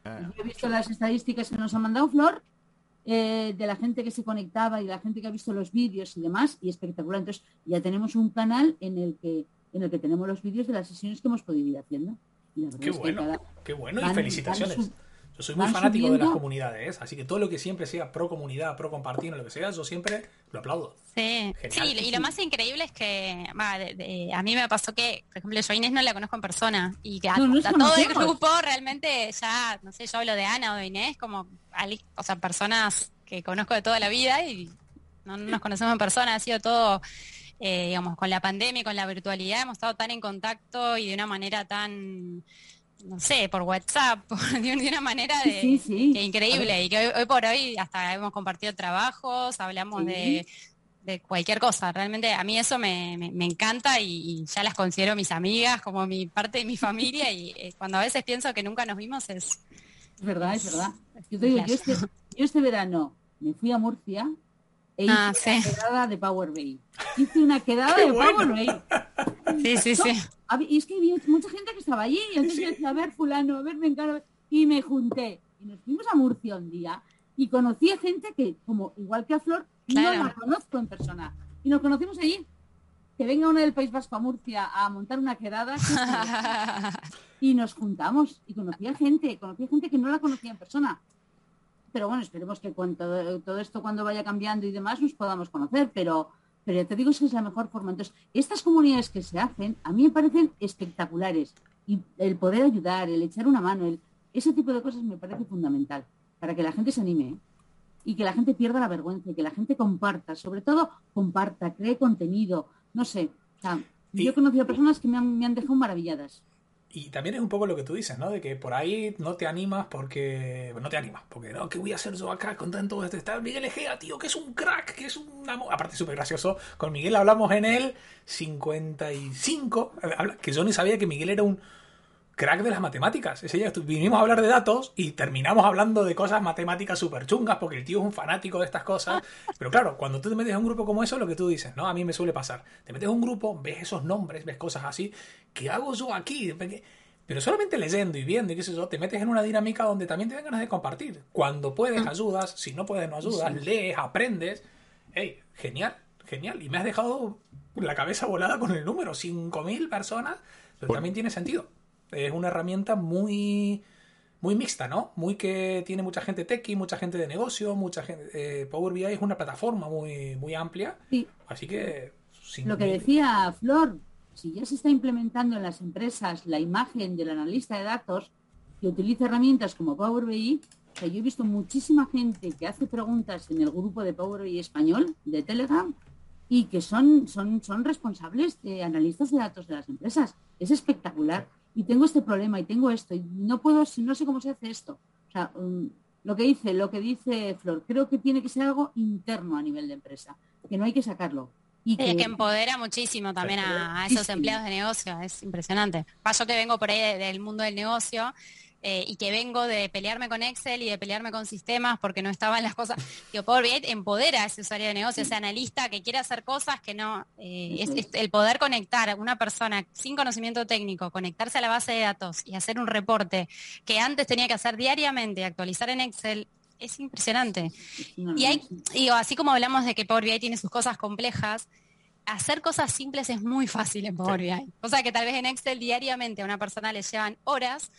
Ah, Yo he visto las estadísticas que nos ha mandado Flor eh, de la gente que se conectaba y la gente que ha visto los vídeos y demás, y espectacular. Entonces ya tenemos un canal en el que en el que tenemos los vídeos de las sesiones que hemos podido ir haciendo. Y la verdad Qué es que bueno. cada- Qué bueno y felicitaciones. van Yo soy muy fanático de las comunidades, así que todo lo que siempre sea pro comunidad, pro compartir, lo que sea, yo siempre lo aplaudo. Sí, Genial. sí, y lo más increíble es que va, de- de- a mí me pasó que, por ejemplo, yo a Inés no la conozco en persona y que a, No, no a todo el grupo realmente ya, no sé, yo hablo de Ana o de Inés como, o sea, personas que conozco de toda la vida y no, no nos conocemos en persona, ha sido todo, eh, digamos, con la pandemia y con la virtualidad hemos estado tan en contacto y de una manera tan no sé, por WhatsApp, (laughs) de, una manera de, increíble. Y que hoy, por hoy hasta hemos compartido trabajos, hablamos de, cualquier cosa. Realmente a mí eso me, encanta y, ya las considero mis amigas, como mi parte de mi familia. Y eh, cuando a veces pienso que nunca nos vimos es... Es verdad, es verdad. Yo, este, yo este verano me fui a Murcia e hice ah, una quedada de Power Bay. Hice una quedada (laughs) de Power Bay. Sí, sí, sí. Y es que había mucha gente que estaba allí, y entonces yo decía, a ver, fulano, a ver, me encargo. Y me junté. Y nos fuimos a Murcia un día y conocí a gente que, como igual que a Flor, no la conozco en persona. Y nos conocimos allí. Que venga uno del País Vasco a Murcia a montar una quedada. (laughs) y nos juntamos. Y conocí a gente, conocí a gente que no la conocía en persona pero bueno, esperemos que cuando, todo esto cuando vaya cambiando y demás nos podamos conocer, pero, pero ya te digo que es la mejor forma. Entonces, estas comunidades que se hacen a mí me parecen espectaculares y el poder ayudar, el echar una mano, ese tipo de cosas me parece fundamental para que la gente se anime ¿eh? y que la gente pierda la vergüenza y que la gente comparta, sobre todo comparta, cree contenido, no sé. yo he conocido personas que me han, me han dejado maravilladas. Y también es un poco lo que tú dices, ¿no? De que por ahí no te animas porque... No te animas, porque no, ¿qué voy a hacer yo acá con tanto este estar Miguel Egea, tío, que es un crack, que es un... Aparte súper gracioso. Con Miguel hablamos en el 55, que yo ni sabía que Miguel era un crack de las matemáticas. Ese día vinimos a hablar de datos y terminamos hablando de cosas matemáticas súper chungas porque el tío es un fanático de estas cosas. Pero claro, cuando tú te metes en un grupo como eso, lo que tú dices, ¿no? A mí me suele pasar. Te metes en un grupo, ves esos nombres, ves cosas así. ¿Qué hago yo aquí? Pero solamente leyendo y viendo y qué sé yo, te metes en una dinámica donde también te dan ganas de compartir. Cuando puedes, ayudas. Si no puedes, no ayudas. Lees, aprendes. ¡Ey! Genial, genial. Y me has dejado la cabeza volada con el número. 5.000 personas. Pero también tiene sentido es una herramienta muy muy mixta, ¿no? Muy que tiene mucha gente techie, mucha gente de negocio, mucha gente. Eh, Power BI es una plataforma muy, muy amplia. Sí. Así que. Lo que decía Flor, si ya se está implementando en las empresas la imagen del analista de datos que utiliza herramientas como Power BI, yo he visto muchísima gente que hace preguntas en el grupo de Power BI español de Telegram y que son, son, son responsables de analistas de datos de las empresas. Es espectacular y tengo este problema y tengo esto y no puedo, no sé cómo se hace esto. O sea, um, lo que dice, lo que dice Flor, creo que tiene que ser algo interno a nivel de empresa, que no hay que sacarlo. Y que, empodera muchísimo también a, esos empleados de negocio, es impresionante. Paso que vengo por ahí del mundo del negocio eh, y que vengo de pelearme con Excel y de pelearme con sistemas porque no estaban las cosas. Digo, Power BI empodera a ese usuario de negocio, ese analista que quiere hacer cosas que no. Eh, es, el poder conectar a una persona sin conocimiento técnico, conectarse a la base de datos y hacer un reporte que antes tenía que hacer diariamente, actualizar en Excel, es impresionante. y hay, digo, así como hablamos de que Power BI tiene sus cosas complejas, hacer cosas simples es muy fácil en Power BI. Cosa que tal vez en Excel diariamente a una persona le llevan horas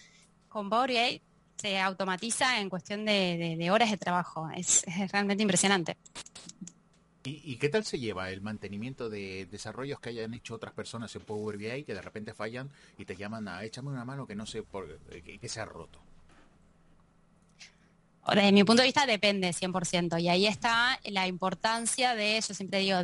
con Power se automatiza en cuestión de, horas de trabajo. Es, realmente impresionante. ¿Y, qué tal se lleva el mantenimiento de desarrollos que hayan hecho otras personas en Power BI que de repente fallan y te llaman a échame una mano que no sé por que, se ha roto? Desde mi punto de vista depende 100% y ahí está la importancia de, yo siempre digo,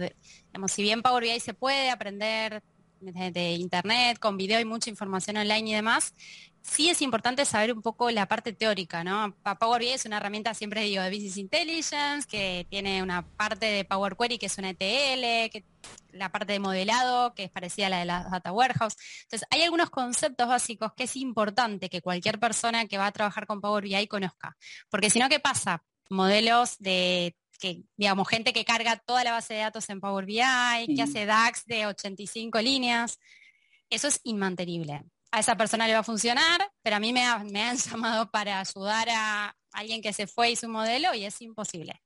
si bien Power BI se puede aprender de internet, con video y mucha información online y demás, sí es importante saber un poco la parte teórica, ¿no? Power BI es una herramienta, siempre digo, de Business Intelligence, que tiene una parte de Power Query, que es una ETL, que la parte de modelado, que es parecida a la de la Data Warehouse. Entonces, hay algunos conceptos básicos que es importante que cualquier persona que va a trabajar con Power BI conozca. Porque si no, ¿qué pasa? Modelos de que, digamos, gente que carga toda la base de datos en Power BI, que hace DAX de 85 líneas. Eso es inmantenible a esa persona le va a funcionar, pero a mí me, han (laughs) llamado para ayudar a alguien que se fue y su modelo y es imposible.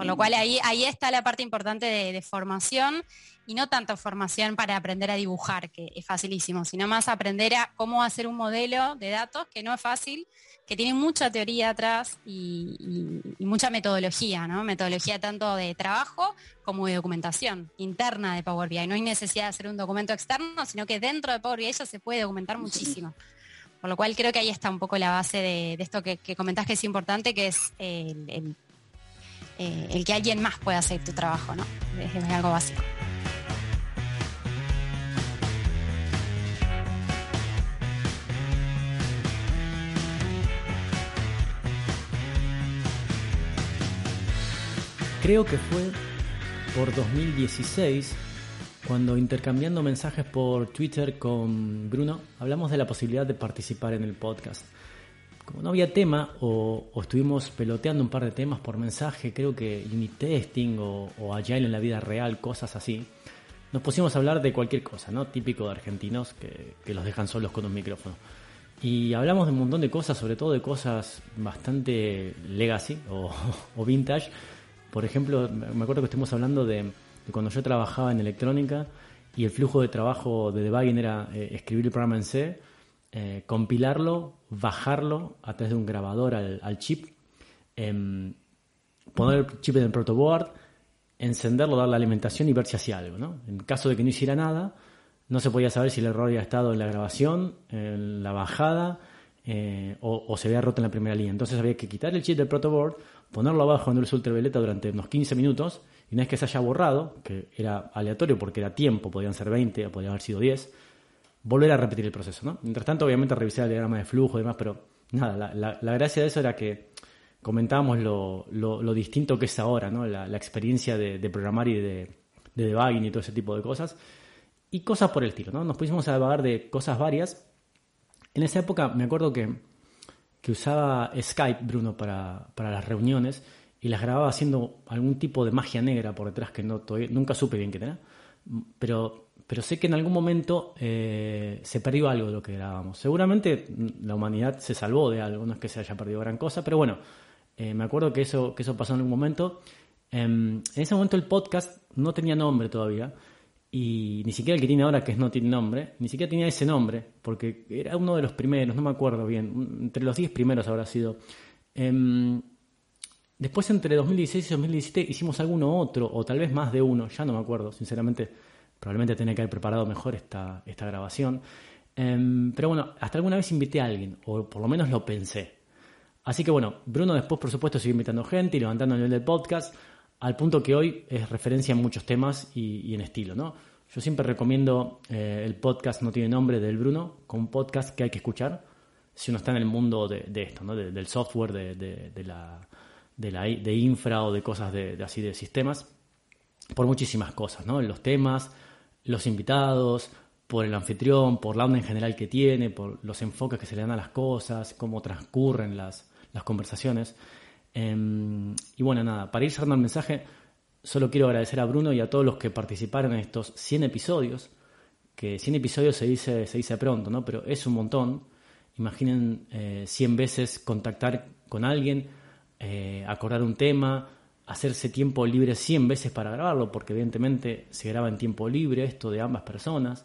Por lo cual ahí, ahí está la parte importante de, formación y no tanto formación para aprender a dibujar, que es facilísimo, sino más aprender a cómo hacer un modelo de datos, que no es fácil, que tiene mucha teoría atrás y, mucha metodología, ¿no? Metodología tanto de trabajo como de documentación interna de Power BI. No hay necesidad de hacer un documento externo, sino que dentro de Power BI ya se puede documentar muchísimo. Por lo cual creo que ahí está un poco la base de, esto que, comentás que es importante, que es el, eh, el que alguien más pueda hacer tu trabajo, ¿no? Es algo básico. Creo que fue por 2016 cuando intercambiando mensajes por Twitter con Bruno hablamos de la posibilidad de participar en el podcast. Como no había tema o, estuvimos peloteando un par de temas por mensaje, creo que unit testing o, o agile en la vida real, cosas así, nos pusimos a hablar de cualquier cosa, ¿no? Típico de argentinos que, que los dejan solos con un micrófono. Y hablamos de un montón de cosas, sobre todo de cosas bastante legacy o, (laughs) vintage. Por ejemplo, me acuerdo que estuvimos hablando de, cuando yo trabajaba en electrónica y el flujo de trabajo de debugging era eh, escribir el programa en C, eh, compilarlo, bajarlo a través de un grabador al, chip, em, poner el chip en el protoboard, encenderlo, dar la alimentación y ver si hacía algo. ¿no? En caso de que no hiciera nada, no se podía saber si el error había estado en la grabación, en la bajada eh, o, se había roto en la primera línea. Entonces había que quitar el chip del protoboard, ponerlo abajo en luz ultravioleta durante unos 15 minutos y una vez que se haya borrado, que era aleatorio porque era tiempo, podían ser 20 o podían haber sido 10, volver a repetir el proceso. ¿no? Mientras tanto, obviamente, revisar el diagrama de flujo y demás, pero nada, la, gracia de eso era que comentábamos lo, distinto que es ahora, ¿no? la, experiencia de, programar y de, de debugging y todo ese tipo de cosas y cosas por el estilo, ¿no? Nos pusimos a hablar de cosas varias. En esa época me acuerdo que, que usaba Skype, Bruno, para, para, las reuniones y las grababa haciendo algún tipo de magia negra por detrás que no nunca supe bien qué era. Pero, pero sé que en algún momento eh, se perdió algo de lo que grabábamos. Seguramente la humanidad se salvó de algo, no es que se haya perdido gran cosa, pero bueno, eh, me acuerdo que eso, que eso pasó en algún momento. Em, en ese momento el podcast no tenía nombre todavía y ni siquiera el que tiene ahora, que no tiene nombre, ni siquiera tenía ese nombre, porque era uno de los primeros, no me acuerdo bien, entre los 10 primeros habrá sido. Em, después, entre 2016 y 2017, hicimos alguno otro, o tal vez más de uno, ya no me acuerdo, sinceramente, probablemente tenía que haber preparado mejor esta, esta grabación. Em, pero bueno, hasta alguna vez invité a alguien, o por lo menos lo pensé. Así que bueno, Bruno después, por supuesto, sigue invitando gente y levantando el nivel del podcast al punto que hoy es referencia en muchos temas y, en estilo, ¿no? Yo siempre recomiendo eh, el podcast No tiene nombre del Bruno, como un podcast que hay que escuchar si uno está en el mundo de, esto, ¿no? del software, de, la, de, infra o de cosas de, así de sistemas, por muchísimas cosas, ¿no? Los temas, los invitados, por el anfitrión, por la onda en general que tiene, por los enfoques que se le dan a las cosas, cómo transcurren las, las conversaciones. Em, y bueno, nada, para ir cerrando el mensaje, solo quiero agradecer a Bruno y a todos los que participaron en estos 100 episodios, que 100 episodios se dice, se dice pronto, ¿no? Pero es un montón. Imaginen 100 eh, veces contactar con alguien, eh, acordar un tema, hacerse tiempo libre 100 veces para grabarlo, porque evidentemente se graba en tiempo libre esto de ambas personas,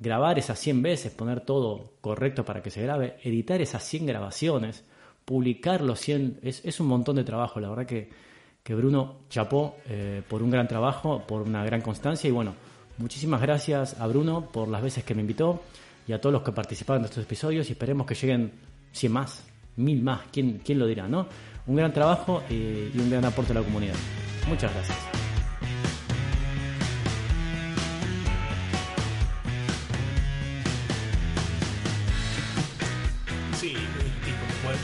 grabar esas 100 veces, poner todo correcto para que se grabe, editar esas 100 grabaciones, publicarlo, 100, es, es un montón de trabajo, la verdad que, que Bruno chapó eh, por un gran trabajo, por una gran constancia. Y bueno, muchísimas gracias a Bruno por las veces que me invitó y a todos los que participaron de estos episodios. Y esperemos que lleguen 100 más, 1000 más, ¿quién, quién lo dirá, no? Un gran trabajo y un gran aporte a la comunidad. Muchas gracias.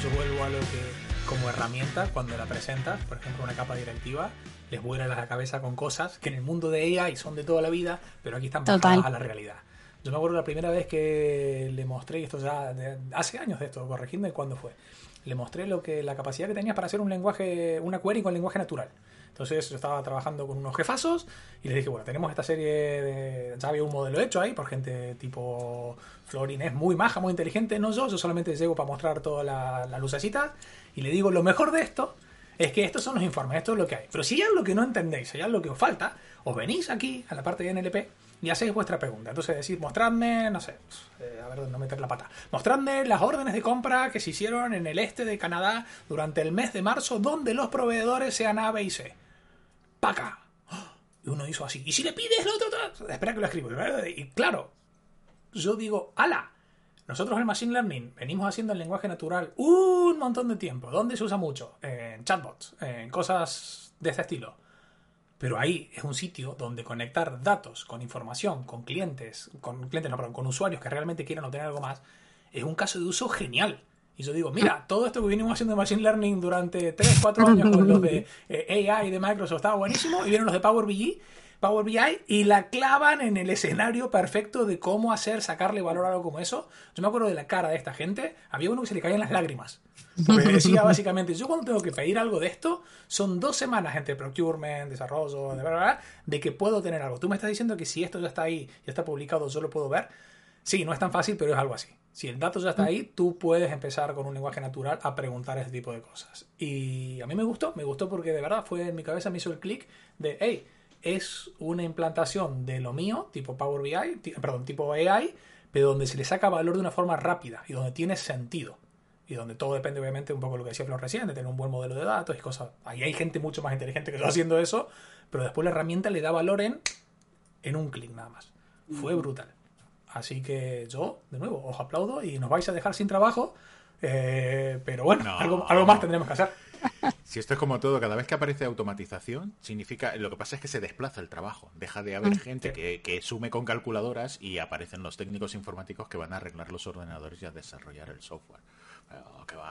yo vuelvo a lo que como herramienta cuando la presentas, por ejemplo una capa directiva, les vuela la cabeza con cosas que en el mundo de ella y son de toda la vida, pero aquí están bajadas a la realidad. Yo me acuerdo la primera vez que le mostré, y esto ya hace años de esto, corregidme cuándo fue, le mostré lo que la capacidad que tenías para hacer un lenguaje, una query con lenguaje natural. Entonces yo estaba trabajando con unos jefazos y les dije, bueno, tenemos esta serie de... Ya había un modelo hecho ahí por gente tipo Florin, es muy maja, muy inteligente, no yo, yo solamente llego para mostrar toda la, la y le digo, lo mejor de esto es que estos son los informes, esto es lo que hay. Pero si hay algo que no entendéis, si hay algo que os falta, os venís aquí a la parte de NLP y hacéis vuestra pregunta. Entonces decís, mostradme, no sé, eh, a ver, no meter la pata. Mostradme las órdenes de compra que se hicieron en el este de Canadá durante el mes de marzo, donde los proveedores sean A, B y C. ¡Paca! Y uno hizo así. Y si le pides lo otro, espera que lo escribo. Y claro, yo digo, ala. Nosotros en Machine Learning venimos haciendo el lenguaje natural un montón de tiempo. ¿Dónde se usa mucho? En chatbots, en cosas de este estilo. Pero ahí es un sitio donde conectar datos con información, con clientes, con clientes, no, perdón, con usuarios que realmente quieran obtener algo más, es un caso de uso genial. Y yo digo, mira, todo esto que vinimos haciendo de Machine Learning durante 3, 4 años con los de (laughs) eh, AI de Microsoft estaba buenísimo. Y vienen los de Power BI, Power BI y la clavan en el escenario perfecto de cómo hacer, sacarle valor a algo como eso. Yo me acuerdo de la cara de esta gente. Había uno que se le caían las lágrimas. Porque decía básicamente, yo cuando tengo que pedir algo de esto, son dos semanas entre procurement, desarrollo, de, de que puedo tener algo. Tú me estás diciendo que si esto ya está ahí, ya está publicado, yo lo puedo ver. Sí, no es tan fácil, pero es algo así. Si el dato ya está ahí, tú puedes empezar con un lenguaje natural a preguntar ese tipo de cosas. Y a mí me gustó, me gustó porque de verdad fue en mi cabeza, me hizo el clic de, hey, es una implantación de lo mío, tipo Power BI, perdón, tipo AI, pero donde se le saca valor de una forma rápida y donde tiene sentido. Y donde todo depende, obviamente, un poco de lo que decía Flor recién, de tener un buen modelo de datos y cosas. Ahí hay gente mucho más inteligente que está haciendo eso, pero después la herramienta le da valor en, en un clic nada más. Fue brutal. Así que yo, de nuevo, os aplaudo y nos vais a dejar sin trabajo. Eh, pero bueno, algo, algo más tendremos que hacer. (laughs) Si esto es como todo, cada vez que aparece automatización, significa. Lo que pasa es que se desplaza el trabajo. Deja de haber gente que, sume con calculadoras y aparecen los técnicos informáticos que van a arreglar los ordenadores y a desarrollar el software.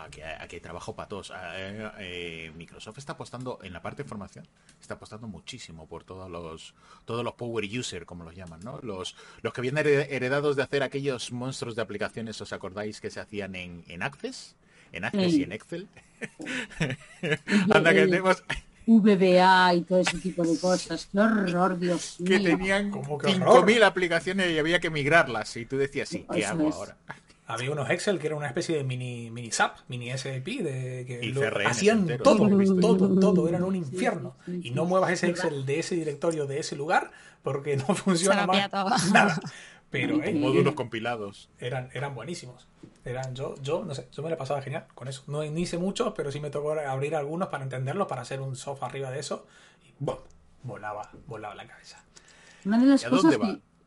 aquí, hay trabajo para todos. Eh, eh, Microsoft está apostando en la parte de formación, está apostando muchísimo por todos los todos los power user, como los llaman, ¿no? Los, los que vienen heredados de hacer aquellos monstruos de aplicaciones, ¿os acordáis que se hacían en, en Access? En Access y en Excel. (laughs) Anda que tenemos... VBA y todo ese tipo de cosas. Qué horror, Dios (laughs) mío. Que tenían 5.000 aplicaciones y había que migrarlas. Y tú decías, sí, ¿qué hago ahora? (laughs) Había unos Excel que era una especie de mini, mini SAP, mini SAP, de, que hacían todo, todo, todo, eran un infierno. Y no muevas ese Excel de ese directorio, de ese lugar, porque no funciona más nada. Pero eh, módulos compilados. Eran, eran buenísimos. Eran, yo, yo, no sé, yo me la pasaba genial con eso. No ni hice mucho, pero sí me tocó abrir algunos para entenderlos, para hacer un software arriba de eso. Y ¡bum! volaba, volaba la cabeza. Una de las cosas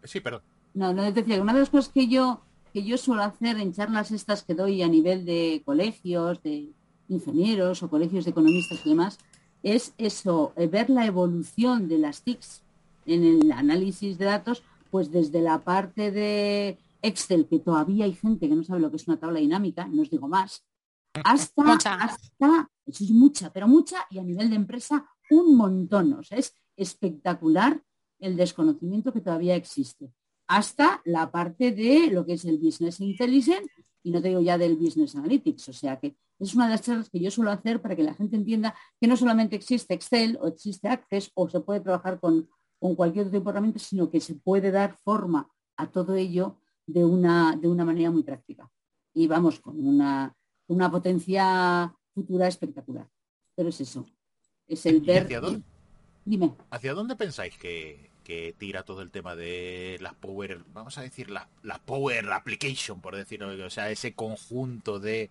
Sí, perdón. No, no, decía una de las cosas que yo, que yo suelo hacer en charlas estas que doy a nivel de colegios, de ingenieros o colegios de economistas y demás, es eso, eh, ver la evolución de las TICs en el análisis de datos, pues desde la parte de Excel, que todavía hay gente que no sabe lo que es una tabla dinámica, no os digo más, hasta, hasta, eso es mucha, pero mucha, y a nivel de empresa, un montón. O sea, es espectacular el desconocimiento que todavía existe. Hasta la parte de lo que es el Business Intelligence, y no te digo ya del Business Analytics. O sea que es una de las charlas que yo suelo hacer para que la gente entienda que no solamente existe Excel o existe Access o se puede trabajar con, con cualquier otro herramienta, sino que se puede dar forma a todo ello de una, de una manera muy práctica. Y vamos, con una, una potencia futura espectacular. Pero es eso, es el ver... Hacia dónde, Dime. ¿Hacia dónde pensáis que, que, tira todo el tema de las Power, vamos a decir, las, Power Application, por decirlo, o sea, ese conjunto de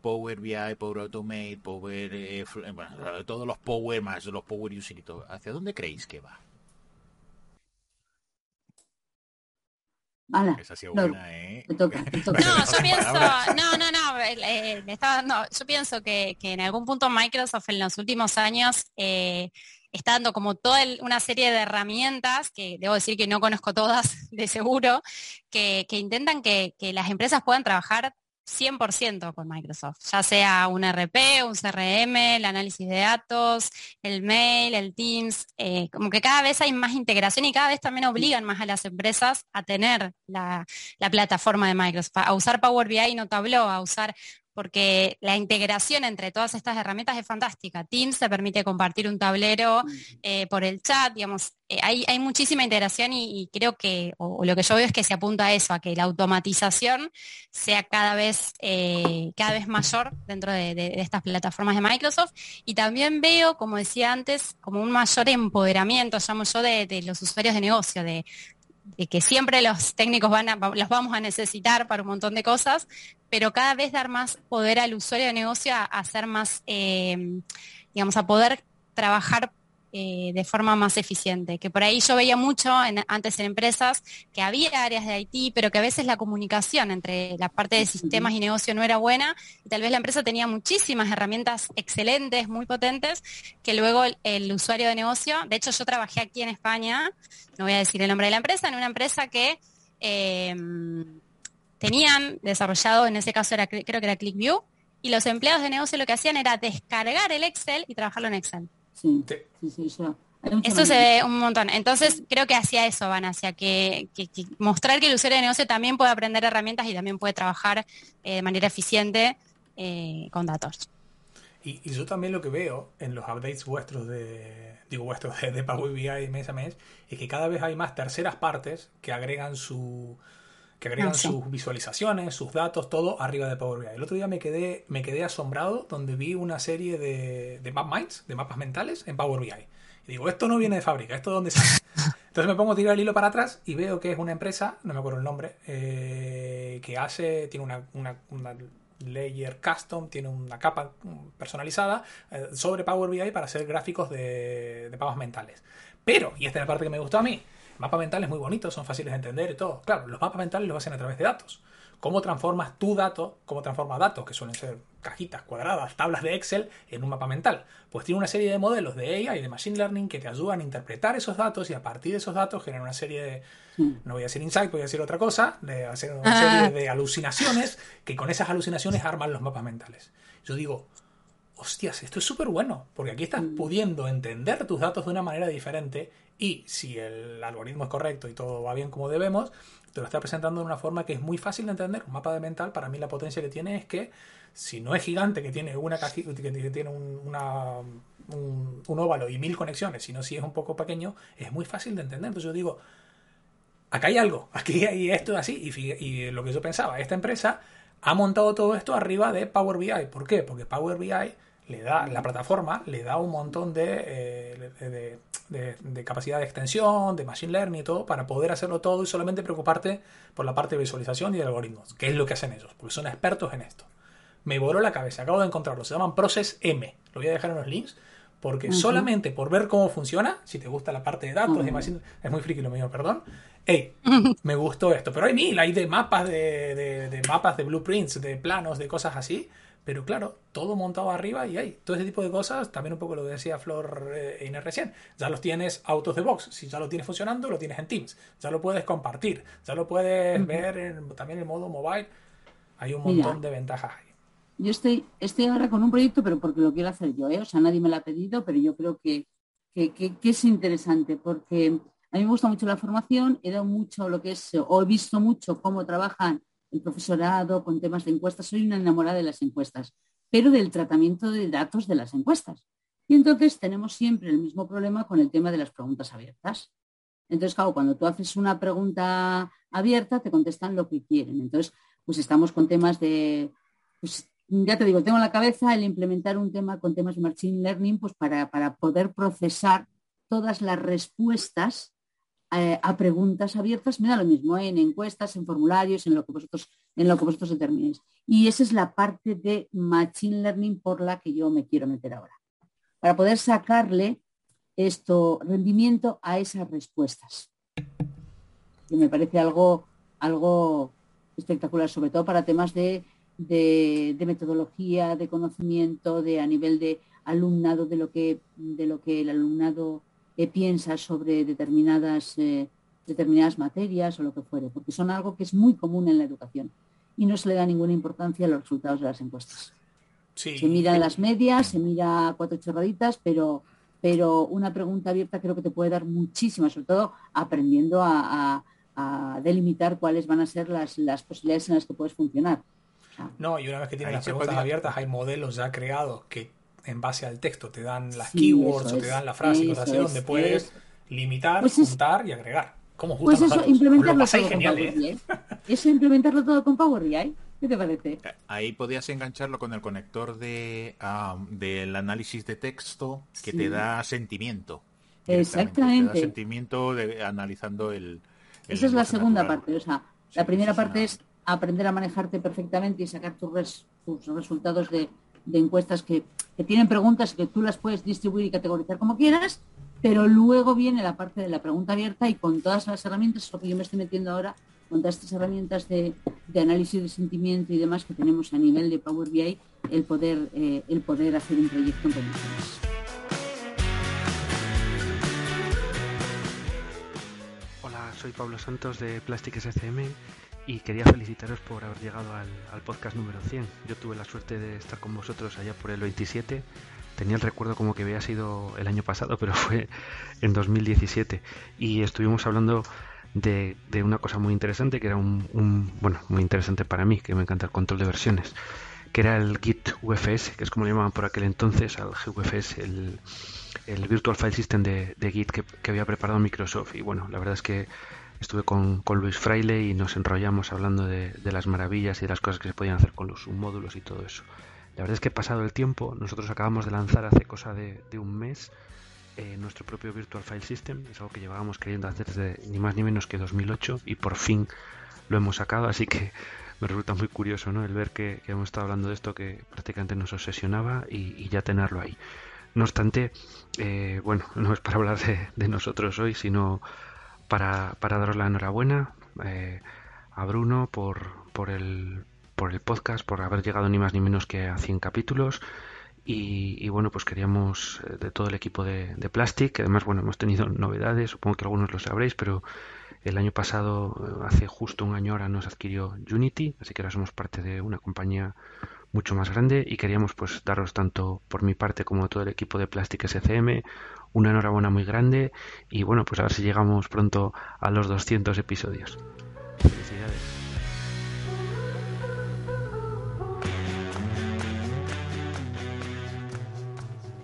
Power BI, Power Automate, Power, eh, bueno, todos los Power más los Power Using y todo, ¿hacia dónde creéis que va? Esa ha buena, ¿eh? (laughs) No, yo pienso, no, no, no, eh, no yo pienso que, en algún punto Microsoft en los últimos años eh, está dando como toda una serie de herramientas, que debo decir que no conozco todas (laughs) de seguro, que, intentan que, que, las empresas puedan trabajar 100% con Microsoft, ya sea un RP, un CRM, el análisis de datos, el mail, el Teams, eh, como que cada vez hay más integración y cada vez también obligan más a las empresas a tener la, la plataforma de Microsoft, a usar Power BI y no Tableau, a usar porque la integración entre todas estas herramientas es fantástica. Teams te permite compartir un tablero eh, por el chat, digamos, eh, hay, muchísima integración y, creo que, o, lo que yo veo es que se apunta a eso, a que la automatización sea cada vez, eh, cada vez mayor dentro de, estas plataformas de Microsoft. Y también veo, como decía antes, como un mayor empoderamiento, llamo yo, de, los usuarios de negocio, de, que siempre los técnicos van los vamos a necesitar para un montón de cosas, pero cada vez dar más poder al usuario de negocio a, a ser más, eh, digamos, a poder trabajar eh, de forma más eficiente. Que por ahí yo veía mucho antes en empresas que había áreas de IT, pero que a veces la comunicación entre la parte de sistemas y negocio no era buena y tal vez la empresa tenía muchísimas herramientas excelentes, muy potentes, que luego el, usuario de negocio, de hecho yo trabajé aquí en España, no voy a decir el nombre de la empresa, en una empresa que em, tenían desarrollado, en ese caso era, creo que era ClickView, y los empleados de negocio lo que hacían era descargar el Excel y trabajarlo en Excel. Sí, Sí. sí, eso. Eso se ve un montón. Entonces, creo que hacia eso van, hacia que, que- que mostrar que el usuario de negocio también puede aprender herramientas y también puede trabajar eh, de manera eficiente eh, con datos. Y, y yo también lo que veo en los updates vuestros de, digo vuestros de, de Power BI mes a mes, es que cada vez hay más terceras partes que agregan su que agregan Ah, sí. sus visualizaciones, sus datos, todo arriba de Power BI. El otro día me quedé, me quedé asombrado donde vi una serie de, de map minds, de mapas mentales en Power BI. Y digo, esto no viene de fábrica, ¿esto de dónde sale? (laughs) Entonces me pongo a tirar el hilo para atrás y veo que es una empresa, no me acuerdo el nombre, eh, que hace, tiene una, una, una layer custom, tiene una capa personalizada eh, sobre Power BI para hacer gráficos de, de mapas mentales. Pero, y esta es la parte que me gustó a mí, mapas mentales muy bonitos, son fáciles de entender y todo. Claro, los mapas mentales los hacen a través de datos. ¿Cómo transformas tu dato, cómo transformas datos, que suelen ser cajitas cuadradas, tablas de Excel, en un mapa mental? Pues tiene una serie de modelos de AI y de Machine Learning que te ayudan a interpretar esos datos y a partir de esos datos generan una serie de, no voy a decir insight, voy a decir otra cosa, de hacer una Ah. serie de alucinaciones que con esas alucinaciones arman los mapas mentales. Yo digo, hostias, esto es súper bueno, porque aquí estás pudiendo entender tus datos de una manera diferente y si el algoritmo es correcto y todo va bien como debemos, te lo está presentando de una forma que es muy fácil de entender. Un mapa de mental, para mí la potencia que tiene es que si no es gigante, que tiene una que tiene un, una, un, un óvalo y mil conexiones, sino si es un poco pequeño, es muy fácil de entender. Entonces yo digo, acá hay algo, (laughs) aquí hay esto así, y, y lo que yo pensaba, esta empresa ha montado todo esto arriba de Power BI. ¿Por qué? Porque Power BI le da, la plataforma le da un montón de, eh, de, de- de capacidad de extensión, de machine learning y todo, para poder hacerlo todo y solamente preocuparte por la parte de visualización y de algoritmos, que es lo que hacen ellos, porque son expertos en esto. Me voló la cabeza, acabo de encontrarlo, se llaman Process M, lo voy a dejar en los links, porque solamente por ver cómo funciona, si te gusta la parte de datos, Ujú. machine, es muy friki lo mío, perdón, hey, (laughs) me gustó esto, pero hay mil, hay de mapas de, de- de mapas, de blueprints, de planos, de cosas así, pero claro, todo montado arriba y hay todo ese tipo de cosas, también un poco lo que decía Flor eh, Inés recién, ya los tienes autos de box, si ya lo tienes funcionando, lo tienes en Teams, ya lo puedes compartir, ya lo puedes ver en- también en modo mobile, hay un Mira. montón de ventajas ahí. Yo estoy, estoy ahora con un proyecto, pero porque lo quiero hacer yo, ¿eh? O sea, nadie me lo ha pedido, pero yo creo que, que, que- que es interesante porque a mí me gusta mucho la formación, he dado mucho lo que es, o he visto mucho cómo trabajan el profesorado con temas de encuestas. Soy una enamorada de las encuestas, pero del tratamiento de datos de las encuestas. Y entonces tenemos siempre el mismo problema con el tema de las preguntas abiertas. Entonces, claro, cuando tú haces una pregunta abierta, te contestan lo que quieren. Entonces, pues estamos con temas de, pues ya te digo, tengo en la cabeza el implementar un tema con temas de Machine Learning, pues para, para poder procesar todas las respuestas eh, a preguntas abiertas, me da lo mismo, ¿eh? en encuestas, en formularios, en lo que vosotros, en lo que vosotros determinéis. Y esa es la parte de Machine Learning por la que yo me quiero meter ahora. Para poder sacarle esto, rendimiento a esas respuestas. Que me parece algo, algo espectacular, sobre todo para temas de, de, de metodología, de conocimiento, de a nivel de alumnado, de lo que, de lo que el alumnado eh, piensa sobre determinadas, eh, determinadas materias o lo que fuere, porque son algo que es muy común en la educación y no se le da ninguna importancia a los resultados de las encuestas. Sí, Se miran las medias, se mira cuatro chorraditas, pero, pero una pregunta abierta creo que te puede dar muchísimas, sobre todo aprendiendo a, a- a delimitar cuáles van a ser las, las posibilidades en las que puedes funcionar. No, y una vez que tienes Ahí las preguntas abiertas, hay modelos ya creados que en base al texto te dan las Sí, keywords o te dan la frase y cosas así, donde es, puedes es- limitar, Pues es- juntar y agregar. ¿Cómo Pues eso, implementarlo todo con genial, Power ¿eh? BI. Eso implementarlo todo con Power BI. ¿Qué te parece? Ahí podías engancharlo con el conector de ah, del análisis de texto que Sí. te da sentimiento. Exactamente. Te da sentimiento de, analizando el, el Esa es la segunda natural. parte. O sea, Sí, la primera parte es aprender a manejarte perfectamente y sacar tus, res- tus resultados de, de encuestas que, que tienen preguntas que tú las puedes distribuir y categorizar como quieras, pero luego viene la parte de la pregunta abierta y con todas las herramientas, es lo que yo me estoy metiendo ahora, con todas estas herramientas de, de análisis de sentimiento y demás que tenemos a nivel de Power BI, el poder, eh, el poder hacer un proyecto en condiciones. Hola, soy Pablo Santos de Plastic SCM y quería felicitaros por haber llegado al, podcast número 100. Yo tuve la suerte de estar con vosotros allá por el 27. Tenía el recuerdo como que había sido el año pasado, pero (laughs) fue en 2017. Y estuvimos hablando de, una cosa muy interesante, que era un, bueno, muy interesante para mí, que me encanta el control de versiones, que era el Git UFS, que es como lo llamaban por aquel entonces, al GUFS, el, el Virtual File System de, Git que, había preparado Microsoft. Y bueno, la verdad es que estuve con, Luis Fraile y nos enrollamos hablando de, las maravillas y de las cosas que se podían hacer con los submódulos y todo eso. La verdad es que pasado el tiempo, nosotros acabamos de lanzar hace cosa de, un mes eh, nuestro propio Virtual File System, es algo que llevábamos queriendo hacer desde ni más ni menos que 2008 y por fin lo hemos sacado, así que me resulta muy curioso ¿no? el ver que, hemos estado hablando de esto que prácticamente nos obsesionaba y, ya tenerlo ahí. No obstante, eh, bueno, (laughs) no es para hablar de nosotros hoy, sino para, para daros la enhorabuena eh, a Bruno por, por, el, por el podcast, por haber llegado ni más ni menos que a 100 capítulos. Y, bueno, pues queríamos eh, de todo el equipo de, Plastic, además, bueno, hemos tenido novedades, supongo que algunos lo sabréis, pero el año pasado, eh, hace justo un año ahora, nos adquirió Unity, así que ahora somos parte de una compañía mucho más grande y queríamos pues daros tanto por mi parte como todo el equipo de Plastic SCM una enhorabuena muy grande y bueno, pues a ver si llegamos pronto a los 200 episodios. Felicidades.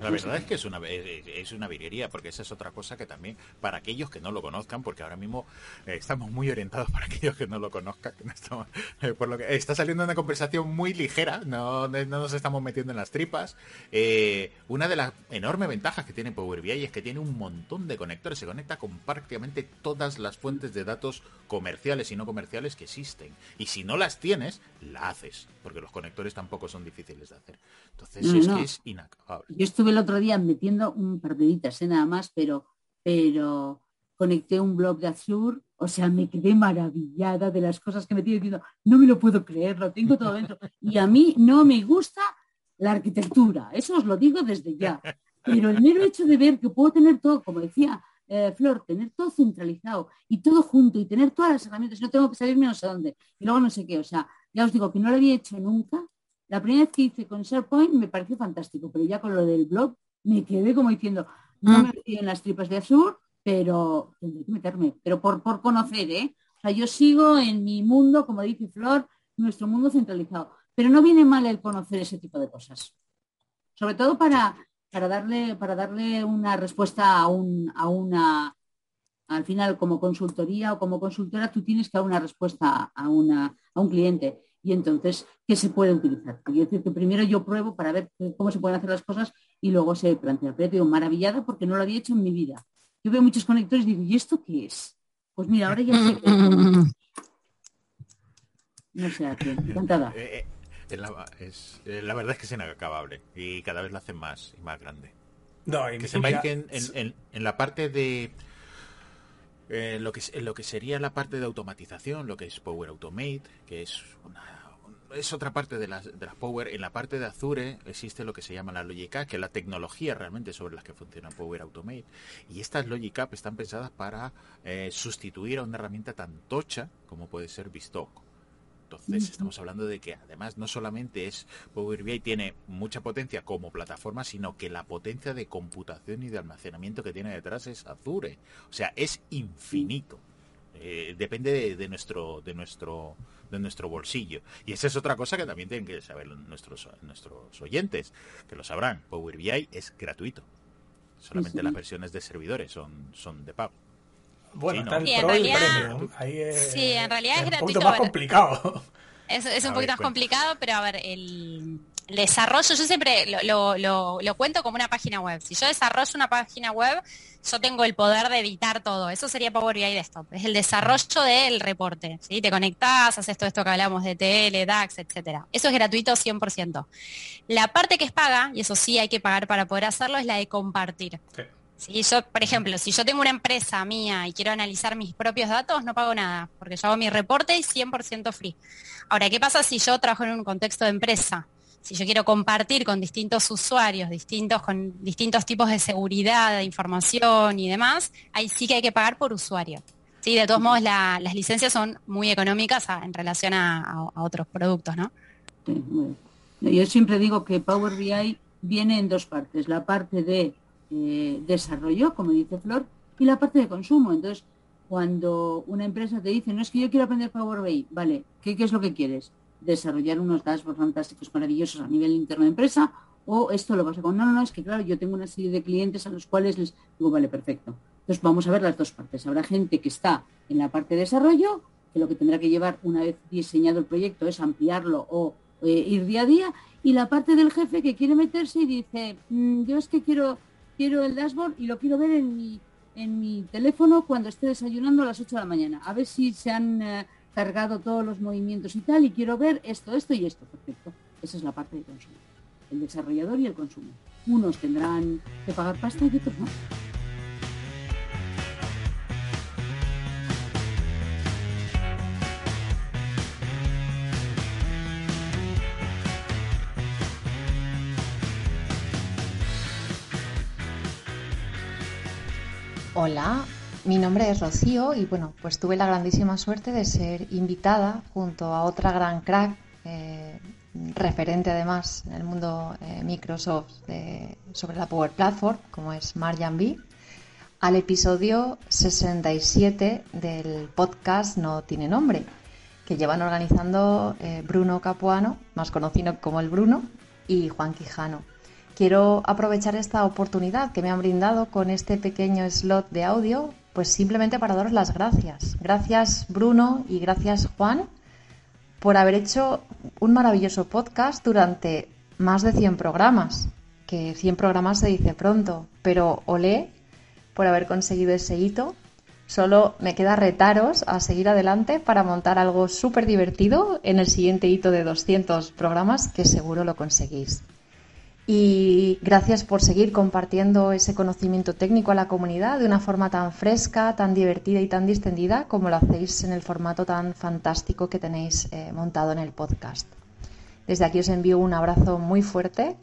La verdad es que es una, es una virguería, porque esa es otra cosa que también, para aquellos que no lo conozcan, porque ahora mismo eh, estamos muy orientados (laughs) para aquellos que no lo conozcan, eh, por lo que está saliendo una conversación muy ligera, no, no nos estamos metiendo en las tripas. Eh, una de las enormes ventajas que tiene Power BI es que tiene un montón de conectores, se conecta con prácticamente todas las fuentes de datos comerciales y no comerciales que existen. Y si no las tienes, la haces, porque los conectores tampoco son difíciles de hacer. Entonces es que es inacabable. Yo estuve el otro día metiendo un par de ¿eh? nada más, pero, pero conecté un blog de Azure, o sea, me quedé maravillada de las cosas que me tiene diciendo, no me lo puedo creer, lo tengo todo dentro. Y a mí no me gusta la arquitectura, eso os lo digo desde ya. Pero el mero hecho de ver que puedo tener todo, como decía eh, Flor, tener todo centralizado y todo junto y tener todas las herramientas, no tengo que salirme no sé dónde, y luego no sé qué, o sea, ya os digo que no lo había hecho nunca. La primera vez que hice con SharePoint me pareció fantástico, pero ya con lo del blog me quedé como diciendo, no me metí en las tripas de Azure, pero tendré que meterme, pero por, por conocer, ¿eh? O sea, yo sigo en mi mundo, como dice Flor, nuestro mundo centralizado. Pero no viene mal el conocer ese tipo de cosas. Sobre todo para, para darle, para darle una respuesta a, un, a una, al final como consultoría o como consultora, tú tienes que dar una respuesta a, una, a un cliente. Y entonces, ¿qué se puede utilizar? Quiero decir que primero yo pruebo para ver cómo se pueden hacer las cosas y luego se plantea. Pero digo, maravillada porque no lo había hecho en mi vida. Yo veo muchos conectores y digo, ¿y esto qué es? Pues mira, ahora ya sé No sé, a encantada. Eh, eh, eh, la, verdad es que es inacabable y cada vez lo hacen más y más grande. No, que se en, en, la parte de lo que lo que sería la parte de automatización, lo que es Power Automate, que es es otra parte de las, de las Power. En la parte de Azure existe lo que se llama la Logic App, que es la tecnología realmente sobre la que funciona Power Automate. Y estas Logic App están pensadas para eh, sustituir a una herramienta tan tocha como puede ser Vistock. Entonces estamos hablando de que además no solamente es Power BI tiene mucha potencia como plataforma, sino que la potencia de computación y de almacenamiento que tiene detrás es Azure. O sea, es infinito. Eh, depende de, nuestro de nuestro de nuestro bolsillo. Y esa es otra cosa que también tienen que saber nuestros nuestros oyentes, que lo sabrán. Power BI es gratuito. Solamente las versiones de servidores son son de pago. Bueno, está el Pro y el Premium. Ahí es, sí, en realidad es, es un poquito más complicado. Es, es un poquito más complicado, pero a ver, el, desarrollo, yo siempre lo, lo, lo, cuento como una página web. Si yo desarrollo una página web, yo tengo el poder de editar todo. Eso sería Power BI Desktop. Es el desarrollo del reporte. ¿sí? Te conectás, haces todo esto que hablamos de TL, DAX, etcétera. Eso es gratuito 100%. La parte que es paga, y eso sí hay que pagar para poder hacerlo, es la de compartir. Si yo, por ejemplo, si yo tengo una empresa mía y quiero analizar mis propios datos, no pago nada, porque yo hago mi reporte y 100% free. Ahora, ¿qué pasa si yo trabajo en un contexto de empresa? Si yo quiero compartir con distintos usuarios, distintos, con distintos tipos de seguridad, de información y demás, ahí sí que hay que pagar por usuario. Sí, de todos modos las licencias son muy económicas en relación a, otros productos, ¿no? Sí, Yo siempre digo que Power BI viene en dos partes, la parte de eh, desarrollo, como dice Flor, y la parte de consumo. Entonces, cuando una empresa te dice, no es que yo quiero aprender Power BI, vale, ¿qué, es lo que quieres? Desarrollar unos dashboards fantásticos, maravillosos a nivel interno de empresa, o esto lo vas a con, no, no, no, es que claro, yo tengo una serie de clientes a los cuales les digo, vale, perfecto. Entonces vamos a ver las dos partes. Habrá gente que está en la parte de desarrollo, que lo que tendrá que llevar una vez diseñado el proyecto es ampliarlo o eh, ir día a día, y la parte del jefe que quiere meterse y dice, mm, yo es que quiero, quiero el dashboard y lo quiero ver en mi, en mi teléfono cuando esté desayunando a las 8 de la mañana. A ver si se han eh, cargado todos los movimientos y tal, y quiero ver esto, esto y esto. Perfecto. Esa es la parte de consumo. El desarrollador y el consumo. Unos tendrán que pagar pasta y otros no. Hola, mi nombre es Rocío y bueno, pues tuve la grandísima suerte de ser invitada junto a otra gran crack, eh, referente además en el mundo eh, Microsoft sobre la Power Platform, como es Marjan B, al episodio 67 del podcast No tiene nombre, que llevan organizando eh, Bruno Capuano, más conocido como el Bruno, y Juan Quijano. Quiero aprovechar esta oportunidad que me han brindado con este pequeño slot de audio, pues simplemente para daros las gracias. Gracias Bruno y gracias Juan por haber hecho un maravilloso podcast durante más de 100 programas, que 100 programas se dice pronto, pero olé por haber conseguido ese hito. Solo me queda retaros a seguir adelante para montar algo súper divertido en el siguiente hito de 200 programas que seguro lo conseguís. Y gracias por seguir compartiendo ese conocimiento técnico a la comunidad de una forma tan fresca, tan divertida y tan distendida como lo hacéis en el formato tan fantástico que tenéis eh, montado en el podcast. Desde aquí os envío un abrazo muy fuerte,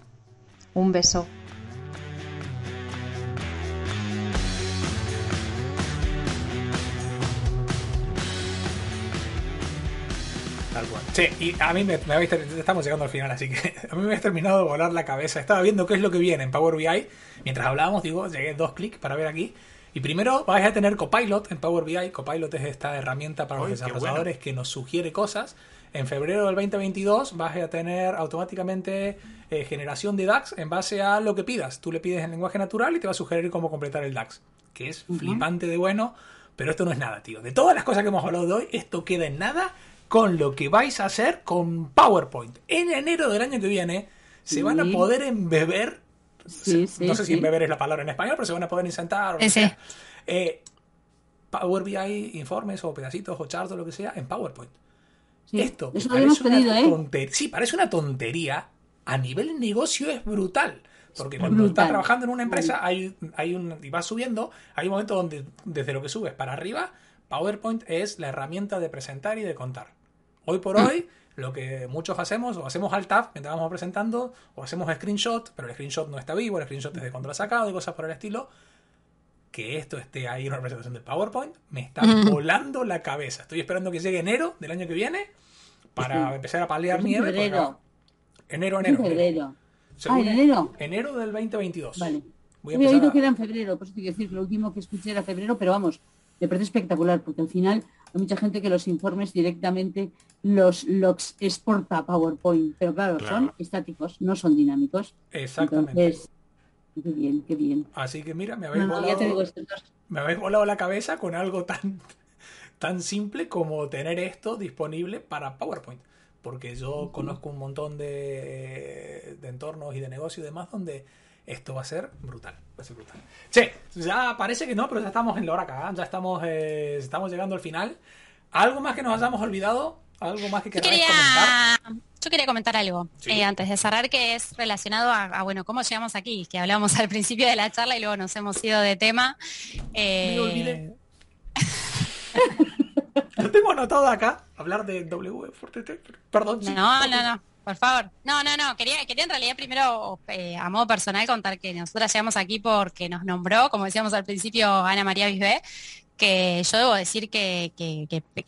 un beso Sí, y a mí me, habéis, estamos llegando al final, así que (laughs) a mí me habéis terminado de volar la cabeza. Estaba viendo qué es lo que viene en Power BI. Mientras hablábamos, digo, llegué dos clics para ver aquí. Y primero vais a tener Copilot en Power BI. Copilot es esta herramienta para los desarrolladores que nos sugiere cosas. En febrero del 2022 vas a tener automáticamente eh, generación de DAX en base a lo que pidas. Tú le pides en lenguaje natural y te va a sugerir cómo completar el DAX. Que es flipante de bueno, pero esto no es nada, tío. De todas las cosas que hemos hablado de hoy, esto queda en nada con lo que vais a hacer con PowerPoint. En enero del año que viene se van a poder embeber. no sé si embeber es la palabra en español, pero se van a poder insertar. Eh, Power BI informes o pedacitos o charts o lo que sea en PowerPoint. Esto parece una ¿eh? tontería. Sí, parece una tontería. A nivel negocio es brutal. Porque cuando estás trabajando en una empresa hay, hay un, y vas subiendo, hay un momento donde desde lo que subes para arriba, PowerPoint es la herramienta de presentar y de contar. Hoy por hoy, lo que muchos hacemos, o hacemos alt tab mientras vamos presentando, o hacemos screenshot, pero el screenshot no está vivo, el screenshot es de control sacado y cosas por el estilo. Que esto esté ahí en una presentación de PowerPoint me está volando la cabeza. Estoy esperando que llegue enero del año que viene para empezar a paliar nieve. Enero. Enero, enero. enero. Ah, enero. Enero del 2022. Vale. Voy a Había oído que era en febrero, por eso te quiero decir, lo último que escuché era febrero, pero vamos, me parece espectacular, porque al final hay mucha gente que los informes directamente los, los exporta a PowerPoint, pero claro, son estáticos, no son dinámicos. Exactamente. qué bien, qué bien. Así que mira, me habéis, volado, me habéis volado la cabeza con algo tan, tan simple como tener esto disponible para PowerPoint. Porque yo conozco un montón de, de entornos y de negocios y demás donde esto va a ser brutal. Va a ser brutal. Che, ya parece que no, pero ya estamos en la hora acá. ¿eh? Ya estamos, eh, estamos llegando al final. ¿Algo más que nos hayamos olvidado? ¿Algo más que queráis comentar? Yo quería comentar algo eh, antes de cerrar que es relacionado a, bueno, cómo llegamos aquí, que hablamos (laughs) al principio de la charla y luego nos hemos ido de tema. Me olvidé. (laughs) Lo tengo anotado acá, hablar de W Perdón. No, no, no. Por favor. No, no, no. Quería, quería en realidad primero, eh, a modo personal, contar que nosotras llegamos aquí porque nos nombró, como decíamos al principio, Ana María Bisbé, que yo debo decir que, que,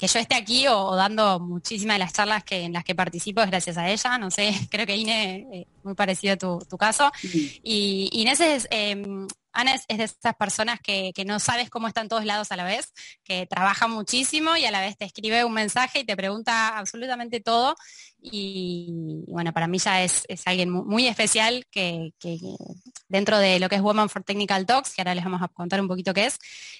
yo esté aquí o, dando muchísimas de las charlas que, en las que participo es gracias a ella. No sé, (laughs) creo que Ine, eh, muy parecido a tu, tu caso. Y Inés es, em, Ana es, de esas personas que, no sabes cómo están todos lados a la vez, que trabaja muchísimo y a la vez te escribe un mensaje y te pregunta absolutamente todo. Y, bueno, para mí ya es, alguien muy, especial que, dentro de lo que es Woman for Technical Talks, que ahora les vamos a contar un poquito qué es,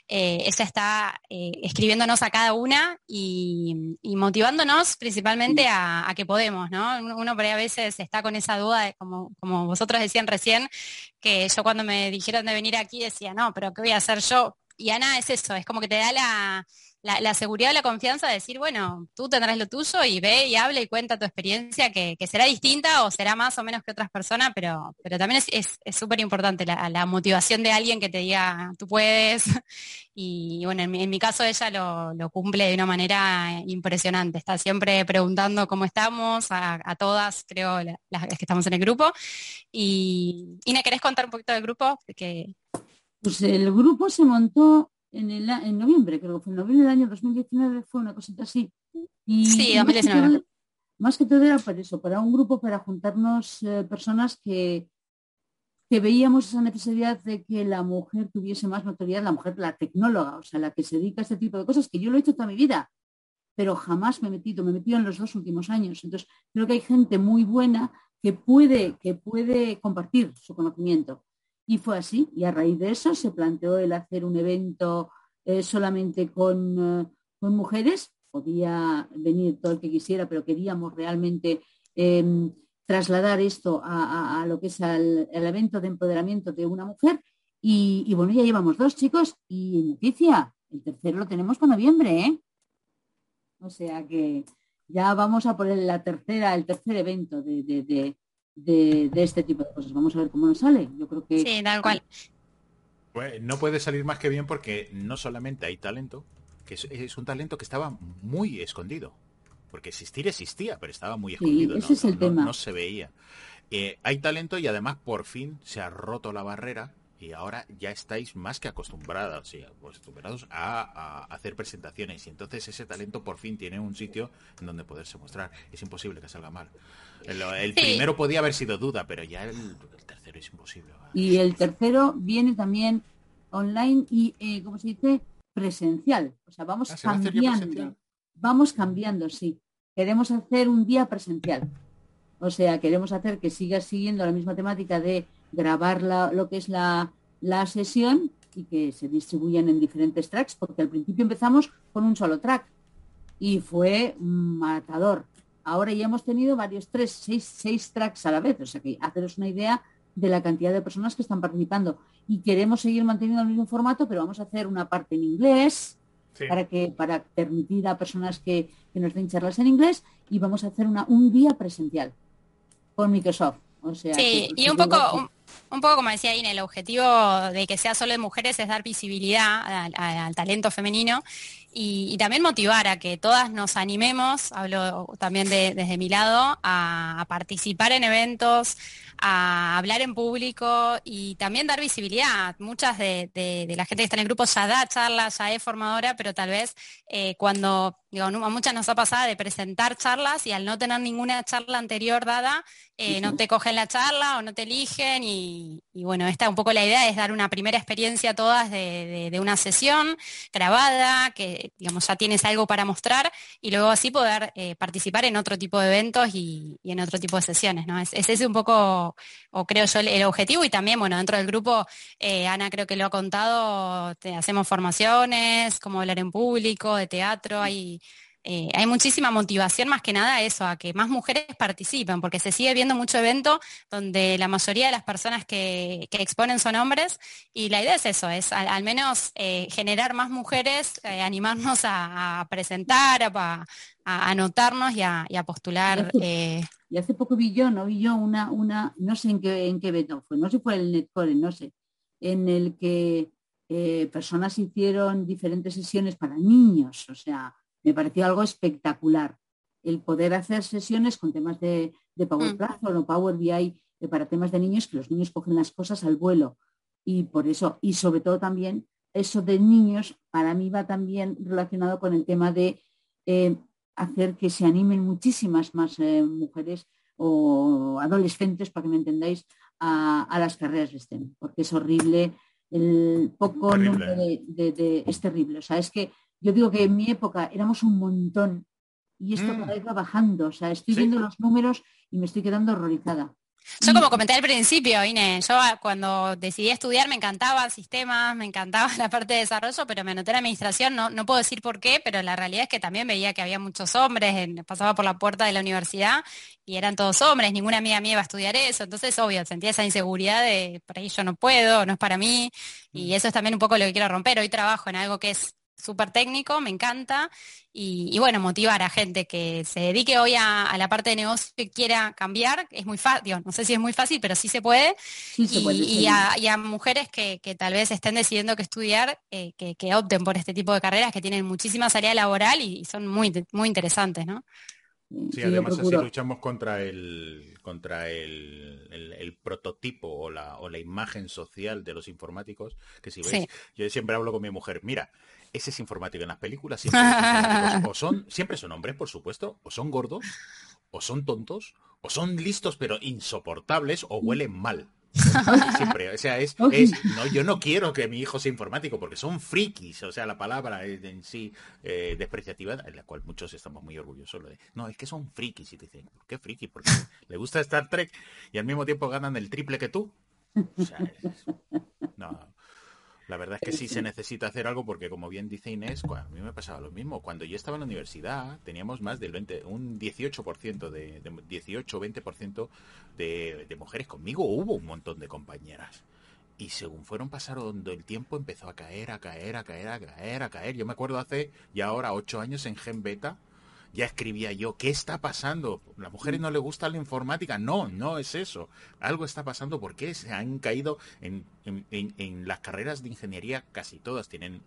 eh, ella está eh, escribiéndonos a cada una y, motivándonos principalmente a, que podemos, ¿no? Uno, por ahí a veces está con esa duda, como, como vosotros decían recién, que yo cuando me dijeron de venir aquí decía, no, pero ¿qué voy a hacer yo? Y Ana es eso, es como que te da la, la, seguridad la confianza de decir, bueno, tú tendrás lo tuyo y ve y habla y cuenta tu experiencia, que, será distinta o será más o menos que otras personas, pero, pero también es súper importante la, motivación de alguien que te diga, tú puedes. (laughs) Y bueno, en mi, caso ella lo, cumple de una manera impresionante. Está siempre preguntando cómo estamos, a, todas, creo, las, que estamos en el grupo. Y Ine, ¿querés contar un poquito del grupo? Pues el grupo se montó en, el, en noviembre, creo que fue en noviembre del año 2019, fue una cosita así. Y sí, 2019. Más que todo era para eso, para un grupo, para juntarnos eh, personas que, que veíamos esa necesidad de que la mujer tuviese más notoriedad, la mujer, la tecnóloga, o sea, la que se dedica a este tipo de cosas, que yo lo he hecho toda mi vida, pero jamás me he metido, me he metido en los dos últimos años. Entonces, creo que hay gente muy buena que puede, que puede compartir su conocimiento. Y fue así, y a raíz de eso se planteó el hacer un evento eh, solamente con, eh, con, mujeres. Podía venir todo el que quisiera, pero queríamos realmente em, trasladar esto a, lo que es el, evento de empoderamiento de una mujer. Y, bueno, ya llevamos dos chicos y noticia, el tercero lo tenemos para noviembre, ¿eh? O sea que ya vamos a poner la tercera, el tercer evento de, este tipo de cosas. Vamos a ver cómo nos sale. Yo creo que... Sí, tal cual. Pues no puede salir más que bien porque no solamente hay talento, que es, un talento que estaba muy escondido. Porque existir existía, pero estaba muy escondido. ese es el tema. No, se veía. Eh, hay talento y además por fin se ha roto la barrera y ahora ya estáis más que acostumbrados, sí, acostumbrados a, hacer presentaciones y entonces ese talento por fin tiene un sitio en donde poderse mostrar. Es imposible que salga mal. El, primero podía haber sido duda, pero ya el, tercero es imposible. Y el tercero viene también online y, eh, ¿cómo se dice? Presencial. O sea, vamos ah, cambiando. Vamos cambiando, sí. Queremos hacer un día presencial. O sea, queremos hacer que siga siguiendo la misma temática de grabar lo que es la, la sesión y que se distribuyan en diferentes tracks, porque al principio empezamos con un solo track y fue matador. Ahora ya hemos tenido varios, tres, seis, seis tracks a la vez, o sea que haceros una idea de la cantidad de personas que están participando. Y queremos seguir manteniendo el mismo formato, pero vamos a hacer una parte en inglés para que para permitir a personas que, que, nos den charlas en inglés y vamos a hacer una, un día presencial con Microsoft. O sea, sí, y un poco, un poco como decía Ine, el objetivo de que sea solo de mujeres es dar visibilidad al, talento femenino y, también motivar a que todas nos animemos, hablo también desde mi lado, a, participar en eventos, a hablar en público y también dar visibilidad. Muchas de, la gente que está en el grupo ya da charlas, ya es formadora, pero tal vez eh, cuando, digo, a muchas nos ha pasado de presentar charlas y al no tener ninguna charla anterior dada, eh, no te cogen la charla o no te eligen y, bueno, esta un poco la idea es dar una primera experiencia a todas de, una sesión grabada, que digamos ya tienes algo para mostrar y luego así poder eh, participar en otro tipo de eventos y, en otro tipo de sesiones, ¿no? Es, ese un poco, o creo yo, el, objetivo y también, bueno, dentro del grupo, eh, Ana creo que lo ha contado, te, hacemos formaciones, como hablar en público, de teatro, hay eh, hay muchísima motivación más que nada a eso, a que más mujeres participen, porque se sigue viendo mucho evento donde la mayoría de las personas que, exponen son hombres y la idea es eso, es al, menos eh, generar más mujeres, eh, animarnos a, presentar, a, anotarnos y a, postular. Y hace, poco vi yo, no vi yo una, una no sé en qué, en qué evento fue, no sé si fue el Netcore, no sé, en el que personas hicieron diferentes sesiones para niños, o sea, me pareció algo espectacular. El poder hacer sesiones con temas de, Power mm. Platform o Power BI eh, para temas de niños, que los niños cogen las cosas al vuelo. Y por eso, y sobre todo también eso de niños para mí va también relacionado con el tema de eh, hacer que se animen muchísimas más eh, mujeres o adolescentes, para que me entendáis, a, las carreras de STEM, porque es horrible el poco número de, Es terrible. O sea, es que yo digo que en mi época éramos un montón y esto mm. cada vez va bajando. O sea, estoy viendo los números y me estoy quedando horrorizada. Yo como comenté al principio, Inés, yo cuando decidí estudiar me encantaban sistemas, me encantaba (laughs) la parte de desarrollo, pero me anoté en administración, no, no puedo decir por qué, pero la realidad es que también veía que había muchos hombres, pasaba por la puerta de la universidad y eran todos hombres, ninguna amiga mía iba a estudiar eso, entonces obvio, sentía esa inseguridad de por ahí yo no puedo, no es para mí, y mm. eso es también un poco lo que quiero romper. Hoy trabajo en algo que es súper técnico, me encanta, y, bueno, motivar a gente que se dedique hoy a, la parte de negocio que quiera cambiar, es muy fácil, no sé si es muy fácil, pero sí se puede, y, a, mujeres que, tal vez estén decidiendo que estudiar, eh, que, opten por este tipo de carreras que tienen muchísima salida laboral y, son muy, muy interesantes, ¿no? Sí, además así luchamos contra el contra el, prototipo o la, o la imagen social de los informáticos, que si veis, yo siempre hablo con mi mujer, mira, ese es informático en las películas, siempre (laughs) o son, siempre son hombres, por supuesto, o son gordos, o son tontos, o son listos pero insoportables, o huelen mal. (laughs) Siempre, o sea, es, no, yo no quiero que mi hijo sea informático porque son frikis, o sea, la palabra en sí eh, despreciativa, en la cual muchos estamos muy orgullosos. de, no, es que son frikis y te dicen, ¿por qué friki? Porque le gusta Star Trek y al mismo tiempo ganan el triple que tú. O sea, no, la verdad es que sí se necesita hacer algo porque, como bien dice Inés, a mí me pasaba lo mismo. Cuando yo estaba en la universidad teníamos más del 20, un 18% de, de 18 20% de, de mujeres conmigo. Hubo un montón de compañeras. Y según fueron pasando el tiempo empezó a caer, a caer, a caer, a caer, a caer. Yo me acuerdo hace ya ahora ocho años en Gen Beta ya escribía yo, ¿qué está pasando? ¿A las mujeres no le gusta la informática? No, no es eso. Algo está pasando porque se han caído en, las carreras de ingeniería, casi todas tienen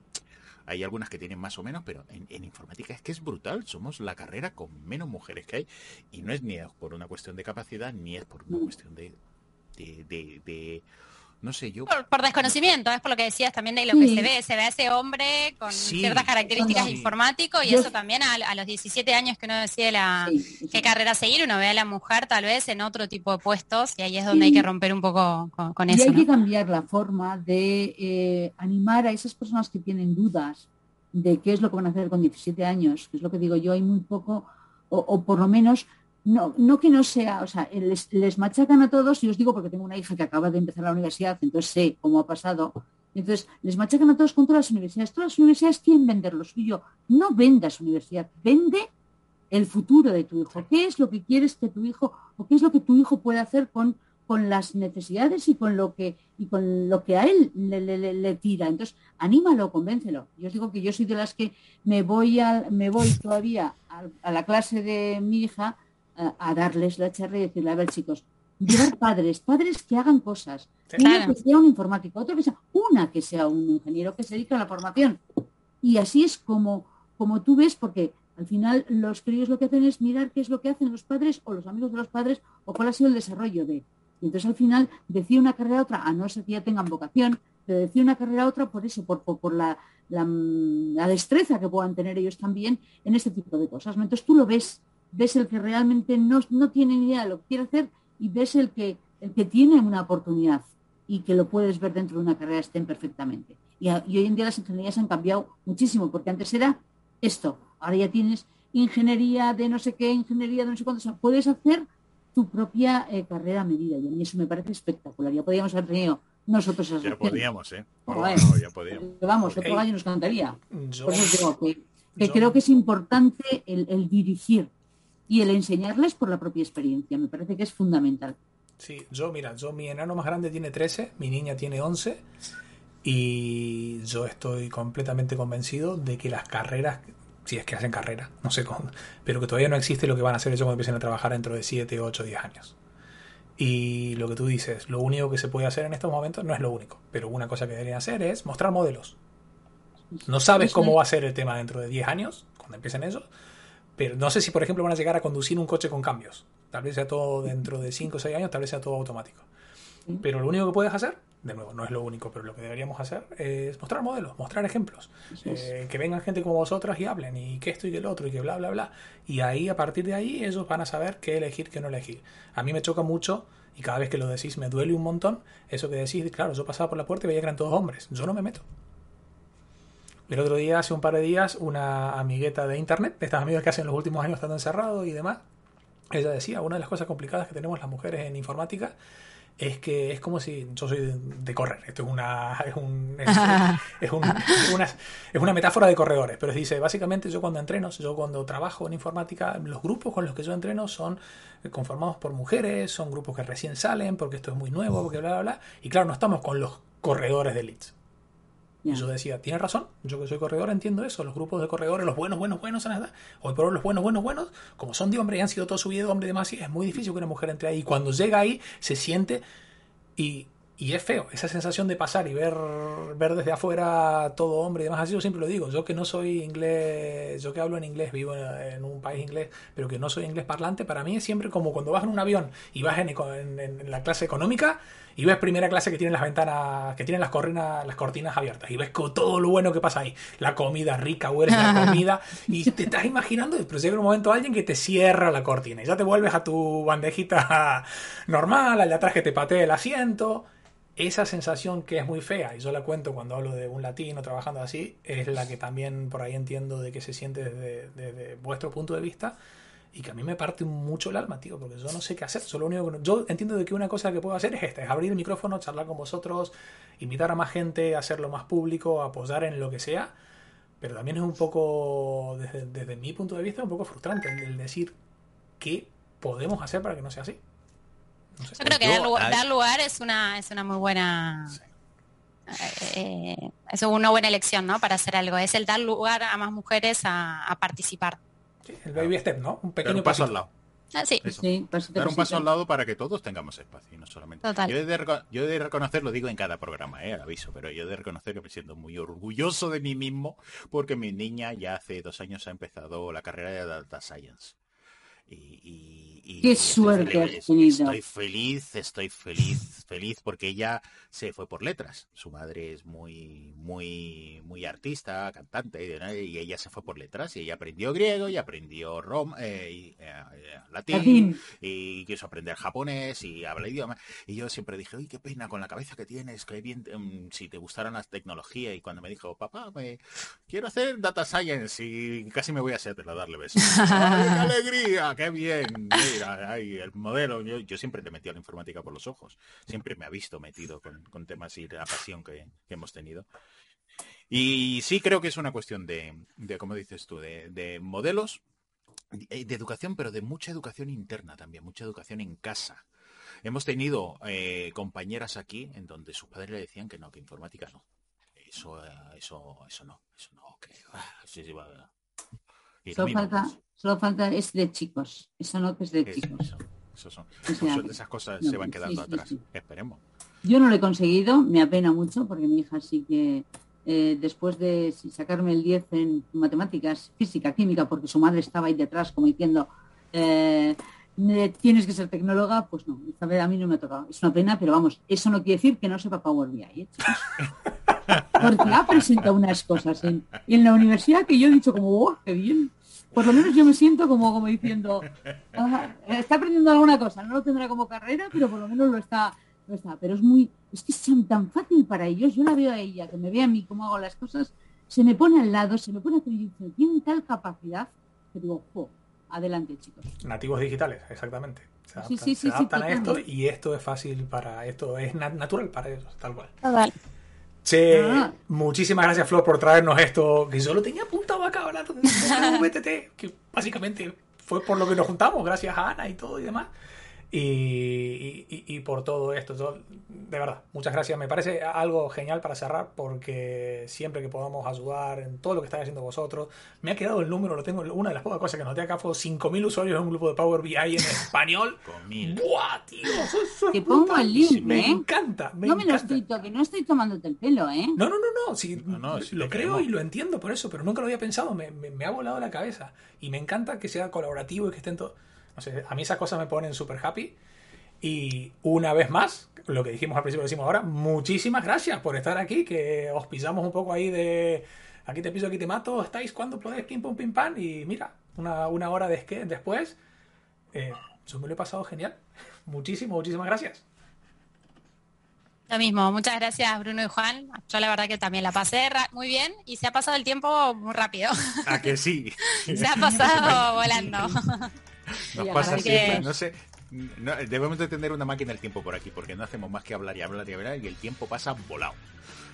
hay algunas que tienen más o menos, pero en, informática es que es brutal. Somos la carrera con menos mujeres que hay. Y no es ni por una cuestión de capacidad, ni es por una cuestión de no sé, yo... Por, desconocimiento, es por lo que decías también de lo que se ve, se ve a ese hombre con ciertas características informáticos y eso también a, los 17 años que uno decide la, qué carrera seguir, uno ve a la mujer tal vez en otro tipo de puestos y ahí es donde hay que romper un poco con, eso. Y hay que cambiar la forma de eh, animar a esas personas que tienen dudas de qué es lo que van a hacer con 17 años, que es lo que digo yo, hay muy poco, o por lo menos no, no que no sea, o sea, les, machacan a todos, y os digo porque tengo una hija que acaba de empezar la universidad, entonces sé cómo ha pasado. Entonces, les machacan a todos con todas las universidades. Todas las universidades quieren vender lo suyo. No vendas universidad, vende el futuro de tu hijo. ¿Qué es lo que quieres que tu hijo, o qué es lo que tu hijo puede hacer con, con las necesidades y con lo que y con lo que a él le, tira. Entonces, anímalo, convéncelo. Yo os digo que yo soy de las que me voy a, me voy todavía a la clase de mi hija a, darles la charla y decirle, a ver chicos, llevar padres, padres que hagan cosas. Uno que sea un informático, otro que sea, una que sea un ingeniero que se dedica a la formación. Y así es como, como tú ves, porque al final los críos lo que hacen es mirar qué es lo que hacen los padres o los amigos de los padres o cuál ha sido el desarrollo de. Y entonces al final decide una carrera a otra, a no ser que ya tengan vocación, pero decide una carrera a otra por eso, por, por, la, la, destreza que puedan tener ellos también en este tipo de cosas. Entonces tú lo ves ves el que realmente no, tiene ni idea de lo que quiere hacer y ves el que, el que tiene una oportunidad y que lo puedes ver dentro de una carrera estén perfectamente. Y, hoy en día las ingenierías han cambiado muchísimo, porque antes era esto, ahora ya tienes ingeniería de no sé qué, ingeniería de no sé cuánto, o sea, puedes hacer tu propia eh, carrera a medida y a mí eso me parece espectacular. Ya podríamos haber tenido nosotros Ya podíamos, ¿eh? ya podíamos. Vamos, otro año nos cantaría. Por eso digo que, creo que es importante el dirigir y el enseñarles por la propia experiencia. Me parece que es fundamental. Sí, yo, mira, yo mi enano más grande tiene 13, mi niña tiene 11 y yo estoy completamente convencido de que las carreras, si es que hacen carrera, no sé cómo, pero que todavía no existe lo que van a hacer ellos cuando empiecen a trabajar dentro de 7, 8, 10 años. Y lo que tú dices, lo único que se puede hacer en estos momentos no es lo único, pero una cosa que deberían hacer es mostrar modelos. No sabes cómo va a ser el tema dentro de 10 años, cuando empiecen ellos, pero no sé si, por ejemplo, van a llegar a conducir un coche con cambios. Tal vez sea todo dentro de 5 o 6 años, tal vez sea todo automático. Pero lo único que puedes hacer de nuevo, no es lo único, pero lo que deberíamos hacer es mostrar modelos, mostrar ejemplos. Eh, que vengan gente como vosotras y hablen, y que esto y que el otro, y que bla, bla, bla. Y ahí, a partir de ahí, ellos van a saber qué elegir, qué no elegir. A mí me choca mucho, y cada vez que lo decís me duele un montón, eso que decís, claro, yo pasaba por la puerta y veía que eran todos hombres. Yo no me meto. El otro día, hace un par de días, una amigueta de internet, de estas amigas que hacen los últimos años estando encerrados y demás, ella decía, una de las cosas complicadas que tenemos las mujeres en informática es que es como si yo soy de, correr. Esto es una (laughs) es, un, es, una, es una metáfora de corredores, pero dice, básicamente yo cuando entreno, yo cuando trabajo en informática, los grupos con los que yo entreno son conformados por mujeres, son grupos que recién salen porque esto es muy nuevo, porque bla bla bla, y claro, no estamos con los corredores de leads. Y yo decía, tiene razón, yo que soy corredor entiendo eso, los grupos de corredores, los buenos, buenos, buenos, hoy por hoy los buenos, buenos, buenos, como son de hombre y han sido toda su vida de hombre y demás, es muy difícil que una mujer entre ahí. Y cuando llega ahí, se siente y, y es feo, esa sensación de pasar y ver, ver desde afuera todo hombre y demás, así yo siempre lo digo, yo que no soy inglés, yo que hablo en inglés, vivo en, un país inglés, pero que no soy inglés parlante, para mí es siempre como cuando vas en un avión y vas en, en la clase económica, y ves primera clase que tienen las ventanas, que tienen las, corrinas, las cortinas abiertas y ves todo lo bueno que pasa ahí. La comida rica, hueles la (laughs) comida y te estás imaginando, pero llega un momento alguien que te cierra la cortina y ya te vuelves a tu bandejita (laughs) normal, allá atrás que te patee el asiento. Esa sensación que es muy fea, y yo la cuento cuando hablo de un latino trabajando así, es la que también por ahí entiendo de que se siente desde vuestro punto de vista y que a mí me parte mucho el alma, tío, porque yo no sé qué hacer. Solo único yo entiendo de que una cosa que puedo hacer es esta, es abrir el micrófono, charlar con vosotros, invitar a más gente, hacerlo más público, apoyar en lo que sea. Pero también es un poco, desde, mi punto de vista, un poco frustrante el, decir qué podemos hacer para que no sea así. Yo creo que dar, lugar, es una, es una muy buena... Eh, es una buena elección, ¿no? Para hacer algo. Es el dar lugar a más mujeres a participar el baby step, ¿no? Un pequeño paso al lado. Ah, sí. Dar un paso al lado para que todos tengamos espacio y no solamente. Yo he, de yo de reconocer, lo digo en cada programa, eh, aviso, pero yo he de reconocer que me siento muy orgulloso de mí mismo porque mi niña ya hace dos años ha empezado la carrera de Data Science. Y, Qué suerte Estoy feliz, estoy feliz, feliz porque ella se fue por letras. Su madre es muy, muy, muy artista, cantante, y ella se fue por letras y ella aprendió griego y aprendió rom, eh, eh, eh, latín, y quiso aprender japonés y habla idioma. Y yo siempre dije, uy, qué pena con la cabeza que tienes, que bien, em, si te gustaran las tecnologías. Y cuando me dijo, papá, me quiero hacer data science y casi me voy a hacer darle besos. (laughs) ¡Ay, qué alegría! ¡Qué bien! Mira, ahí el modelo. Yo, siempre le metí a la informática por los ojos. Siempre me ha visto metido con, temas y la pasión que, hemos tenido. Y sí creo que es una cuestión de, de como dices tú, de, modelos eh, de educación, pero de mucha educación interna también, mucha educación en casa. Hemos tenido eh, compañeras aquí en donde sus padres le decían que no, que informática no. Eso, eh, eso, eso no, eso no, que Solo falta, solo falta es de chicos. Eso no que es de chicos. Eso son, esas cosas se van quedando atrás. Esperemos. Yo no lo he conseguido, me apena mucho porque mi hija sí que eh, después de sacarme el 10 en matemáticas, física, química, porque su madre estaba ahí detrás como diciendo, eh, tienes que ser tecnóloga, pues no, esta vez a mí no me ha tocado. Es una pena, pero vamos, eso no quiere decir que no sepa Power BI, ¿eh, (laughs) Porque ha presentado unas cosas en, en, la universidad que yo he dicho como, oh, qué bien por lo menos yo me siento como, como diciendo, está aprendiendo alguna cosa, no lo tendrá como carrera, pero por lo menos lo está, lo está. Pero es muy, es que es tan fácil para ellos, yo la veo a ella, que me ve a mí cómo hago las cosas, se me pone al lado, se me pone a decir, tienen tal capacidad que digo, adelante chicos. Nativos digitales, exactamente. Se adaptan, se adaptan a esto y esto es fácil para, esto es natural para ellos, tal cual. Che, ah. muchísimas gracias Flor por traernos esto, que yo lo tenía apuntado acá de VTT, (laughs) que básicamente fue por lo que nos juntamos, gracias a Ana y todo y demás. Y, por todo esto. de verdad, muchas gracias. Me parece algo genial para cerrar porque siempre que podamos ayudar en todo lo que estáis haciendo vosotros, me ha quedado el número, lo tengo, una de las pocas cosas que noté acá fue 5.000 usuarios en un grupo de Power BI en (laughs) español. ¡Buah, tío! Te pongo el link, Me ¿eh? encanta, no me lo estoy, que no estoy tomándote el pelo, ¿eh? No, no, no, no, sí, lo creo y lo entiendo por eso, pero nunca lo había pensado, me, me ha volado la cabeza. Y me encanta que sea colaborativo y que estén todos a mí esas cosas me ponen súper happy. Y una vez más, lo que dijimos al principio, lo decimos ahora, muchísimas gracias por estar aquí, que os pisamos un poco ahí de aquí te piso, aquí te mato, estáis cuando podéis, pim pum pim pam, y mira, una, una hora de después, eh, yo me lo he pasado genial. (laughs) Muchísimo, muchísimas gracias. Lo mismo, muchas gracias Bruno y Juan. Yo la verdad que también la pasé muy bien y se ha pasado el tiempo muy rápido. ¿A que sí? (laughs) se ha pasado (laughs) volando. (laughs) Nos pasa siempre, no sé. debemos de tener una máquina del tiempo por aquí porque no hacemos más que hablar y hablar y hablar y el tiempo pasa volado.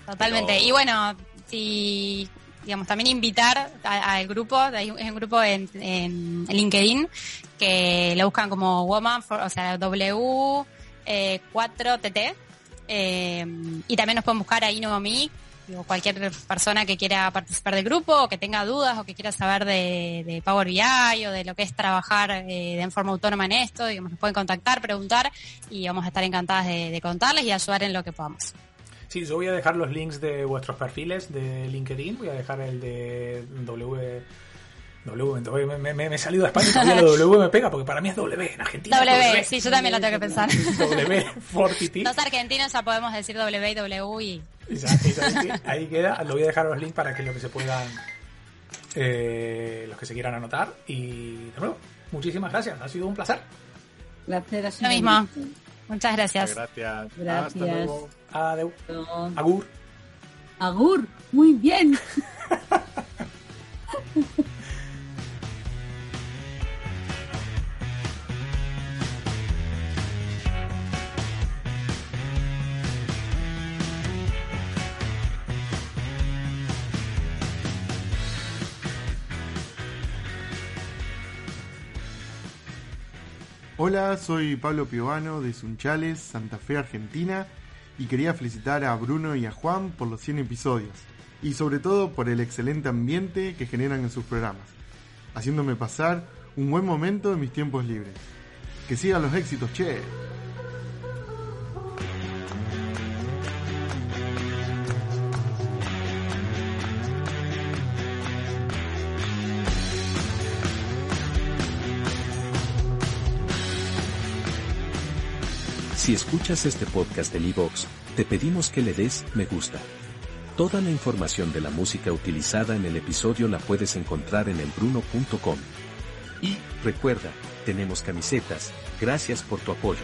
Totalmente. Y bueno, si digamos, también invitar al grupo, hay un grupo en, en, LinkedIn que lo buscan como Woman, o sea, W4TT, eh, eh, y también nos pueden buscar ahí no mí, o cualquier persona que quiera participar del grupo, o que tenga dudas, o que quiera saber de, Power BI, o de lo que es trabajar eh, de forma autónoma en esto, digamos, nos pueden contactar, preguntar, y vamos a estar encantadas de contarles y ayudar en lo que podamos. Sí, yo voy a dejar los links de vuestros perfiles de LinkedIn. Voy a dejar el de W. W, me, me, he salido de España y todavía W me pega porque para mí es W en Argentina. W, sí, yo también lo tengo que pensar. (laughs) W, Fortity. Los argentinos ya podemos decir W y W y. ahí queda, lo voy a dejar los links para que los que se puedan. Eh, los que se quieran anotar. Y de nuevo, muchísimas gracias, ha sido un placer. Placer, Lo mismo. Muchas gracias. Gracias. Gracias. Hasta luego. Adeu. Agur. Agur. Muy bien. (laughs) Hola, soy Pablo Piovano de Sunchales, Santa Fe, Argentina, y quería felicitar a Bruno y a Juan por los 100 episodios, y sobre todo por el excelente ambiente que generan en sus programas, haciéndome pasar un buen momento en mis tiempos libres. Que sigan los éxitos, che. Si escuchas este podcast en iVoox, te pedimos que le des me gusta. Toda la información de la música utilizada en el episodio la puedes encontrar en elbruno.com. Y, recuerda, tenemos camisetas, gracias por tu apoyo.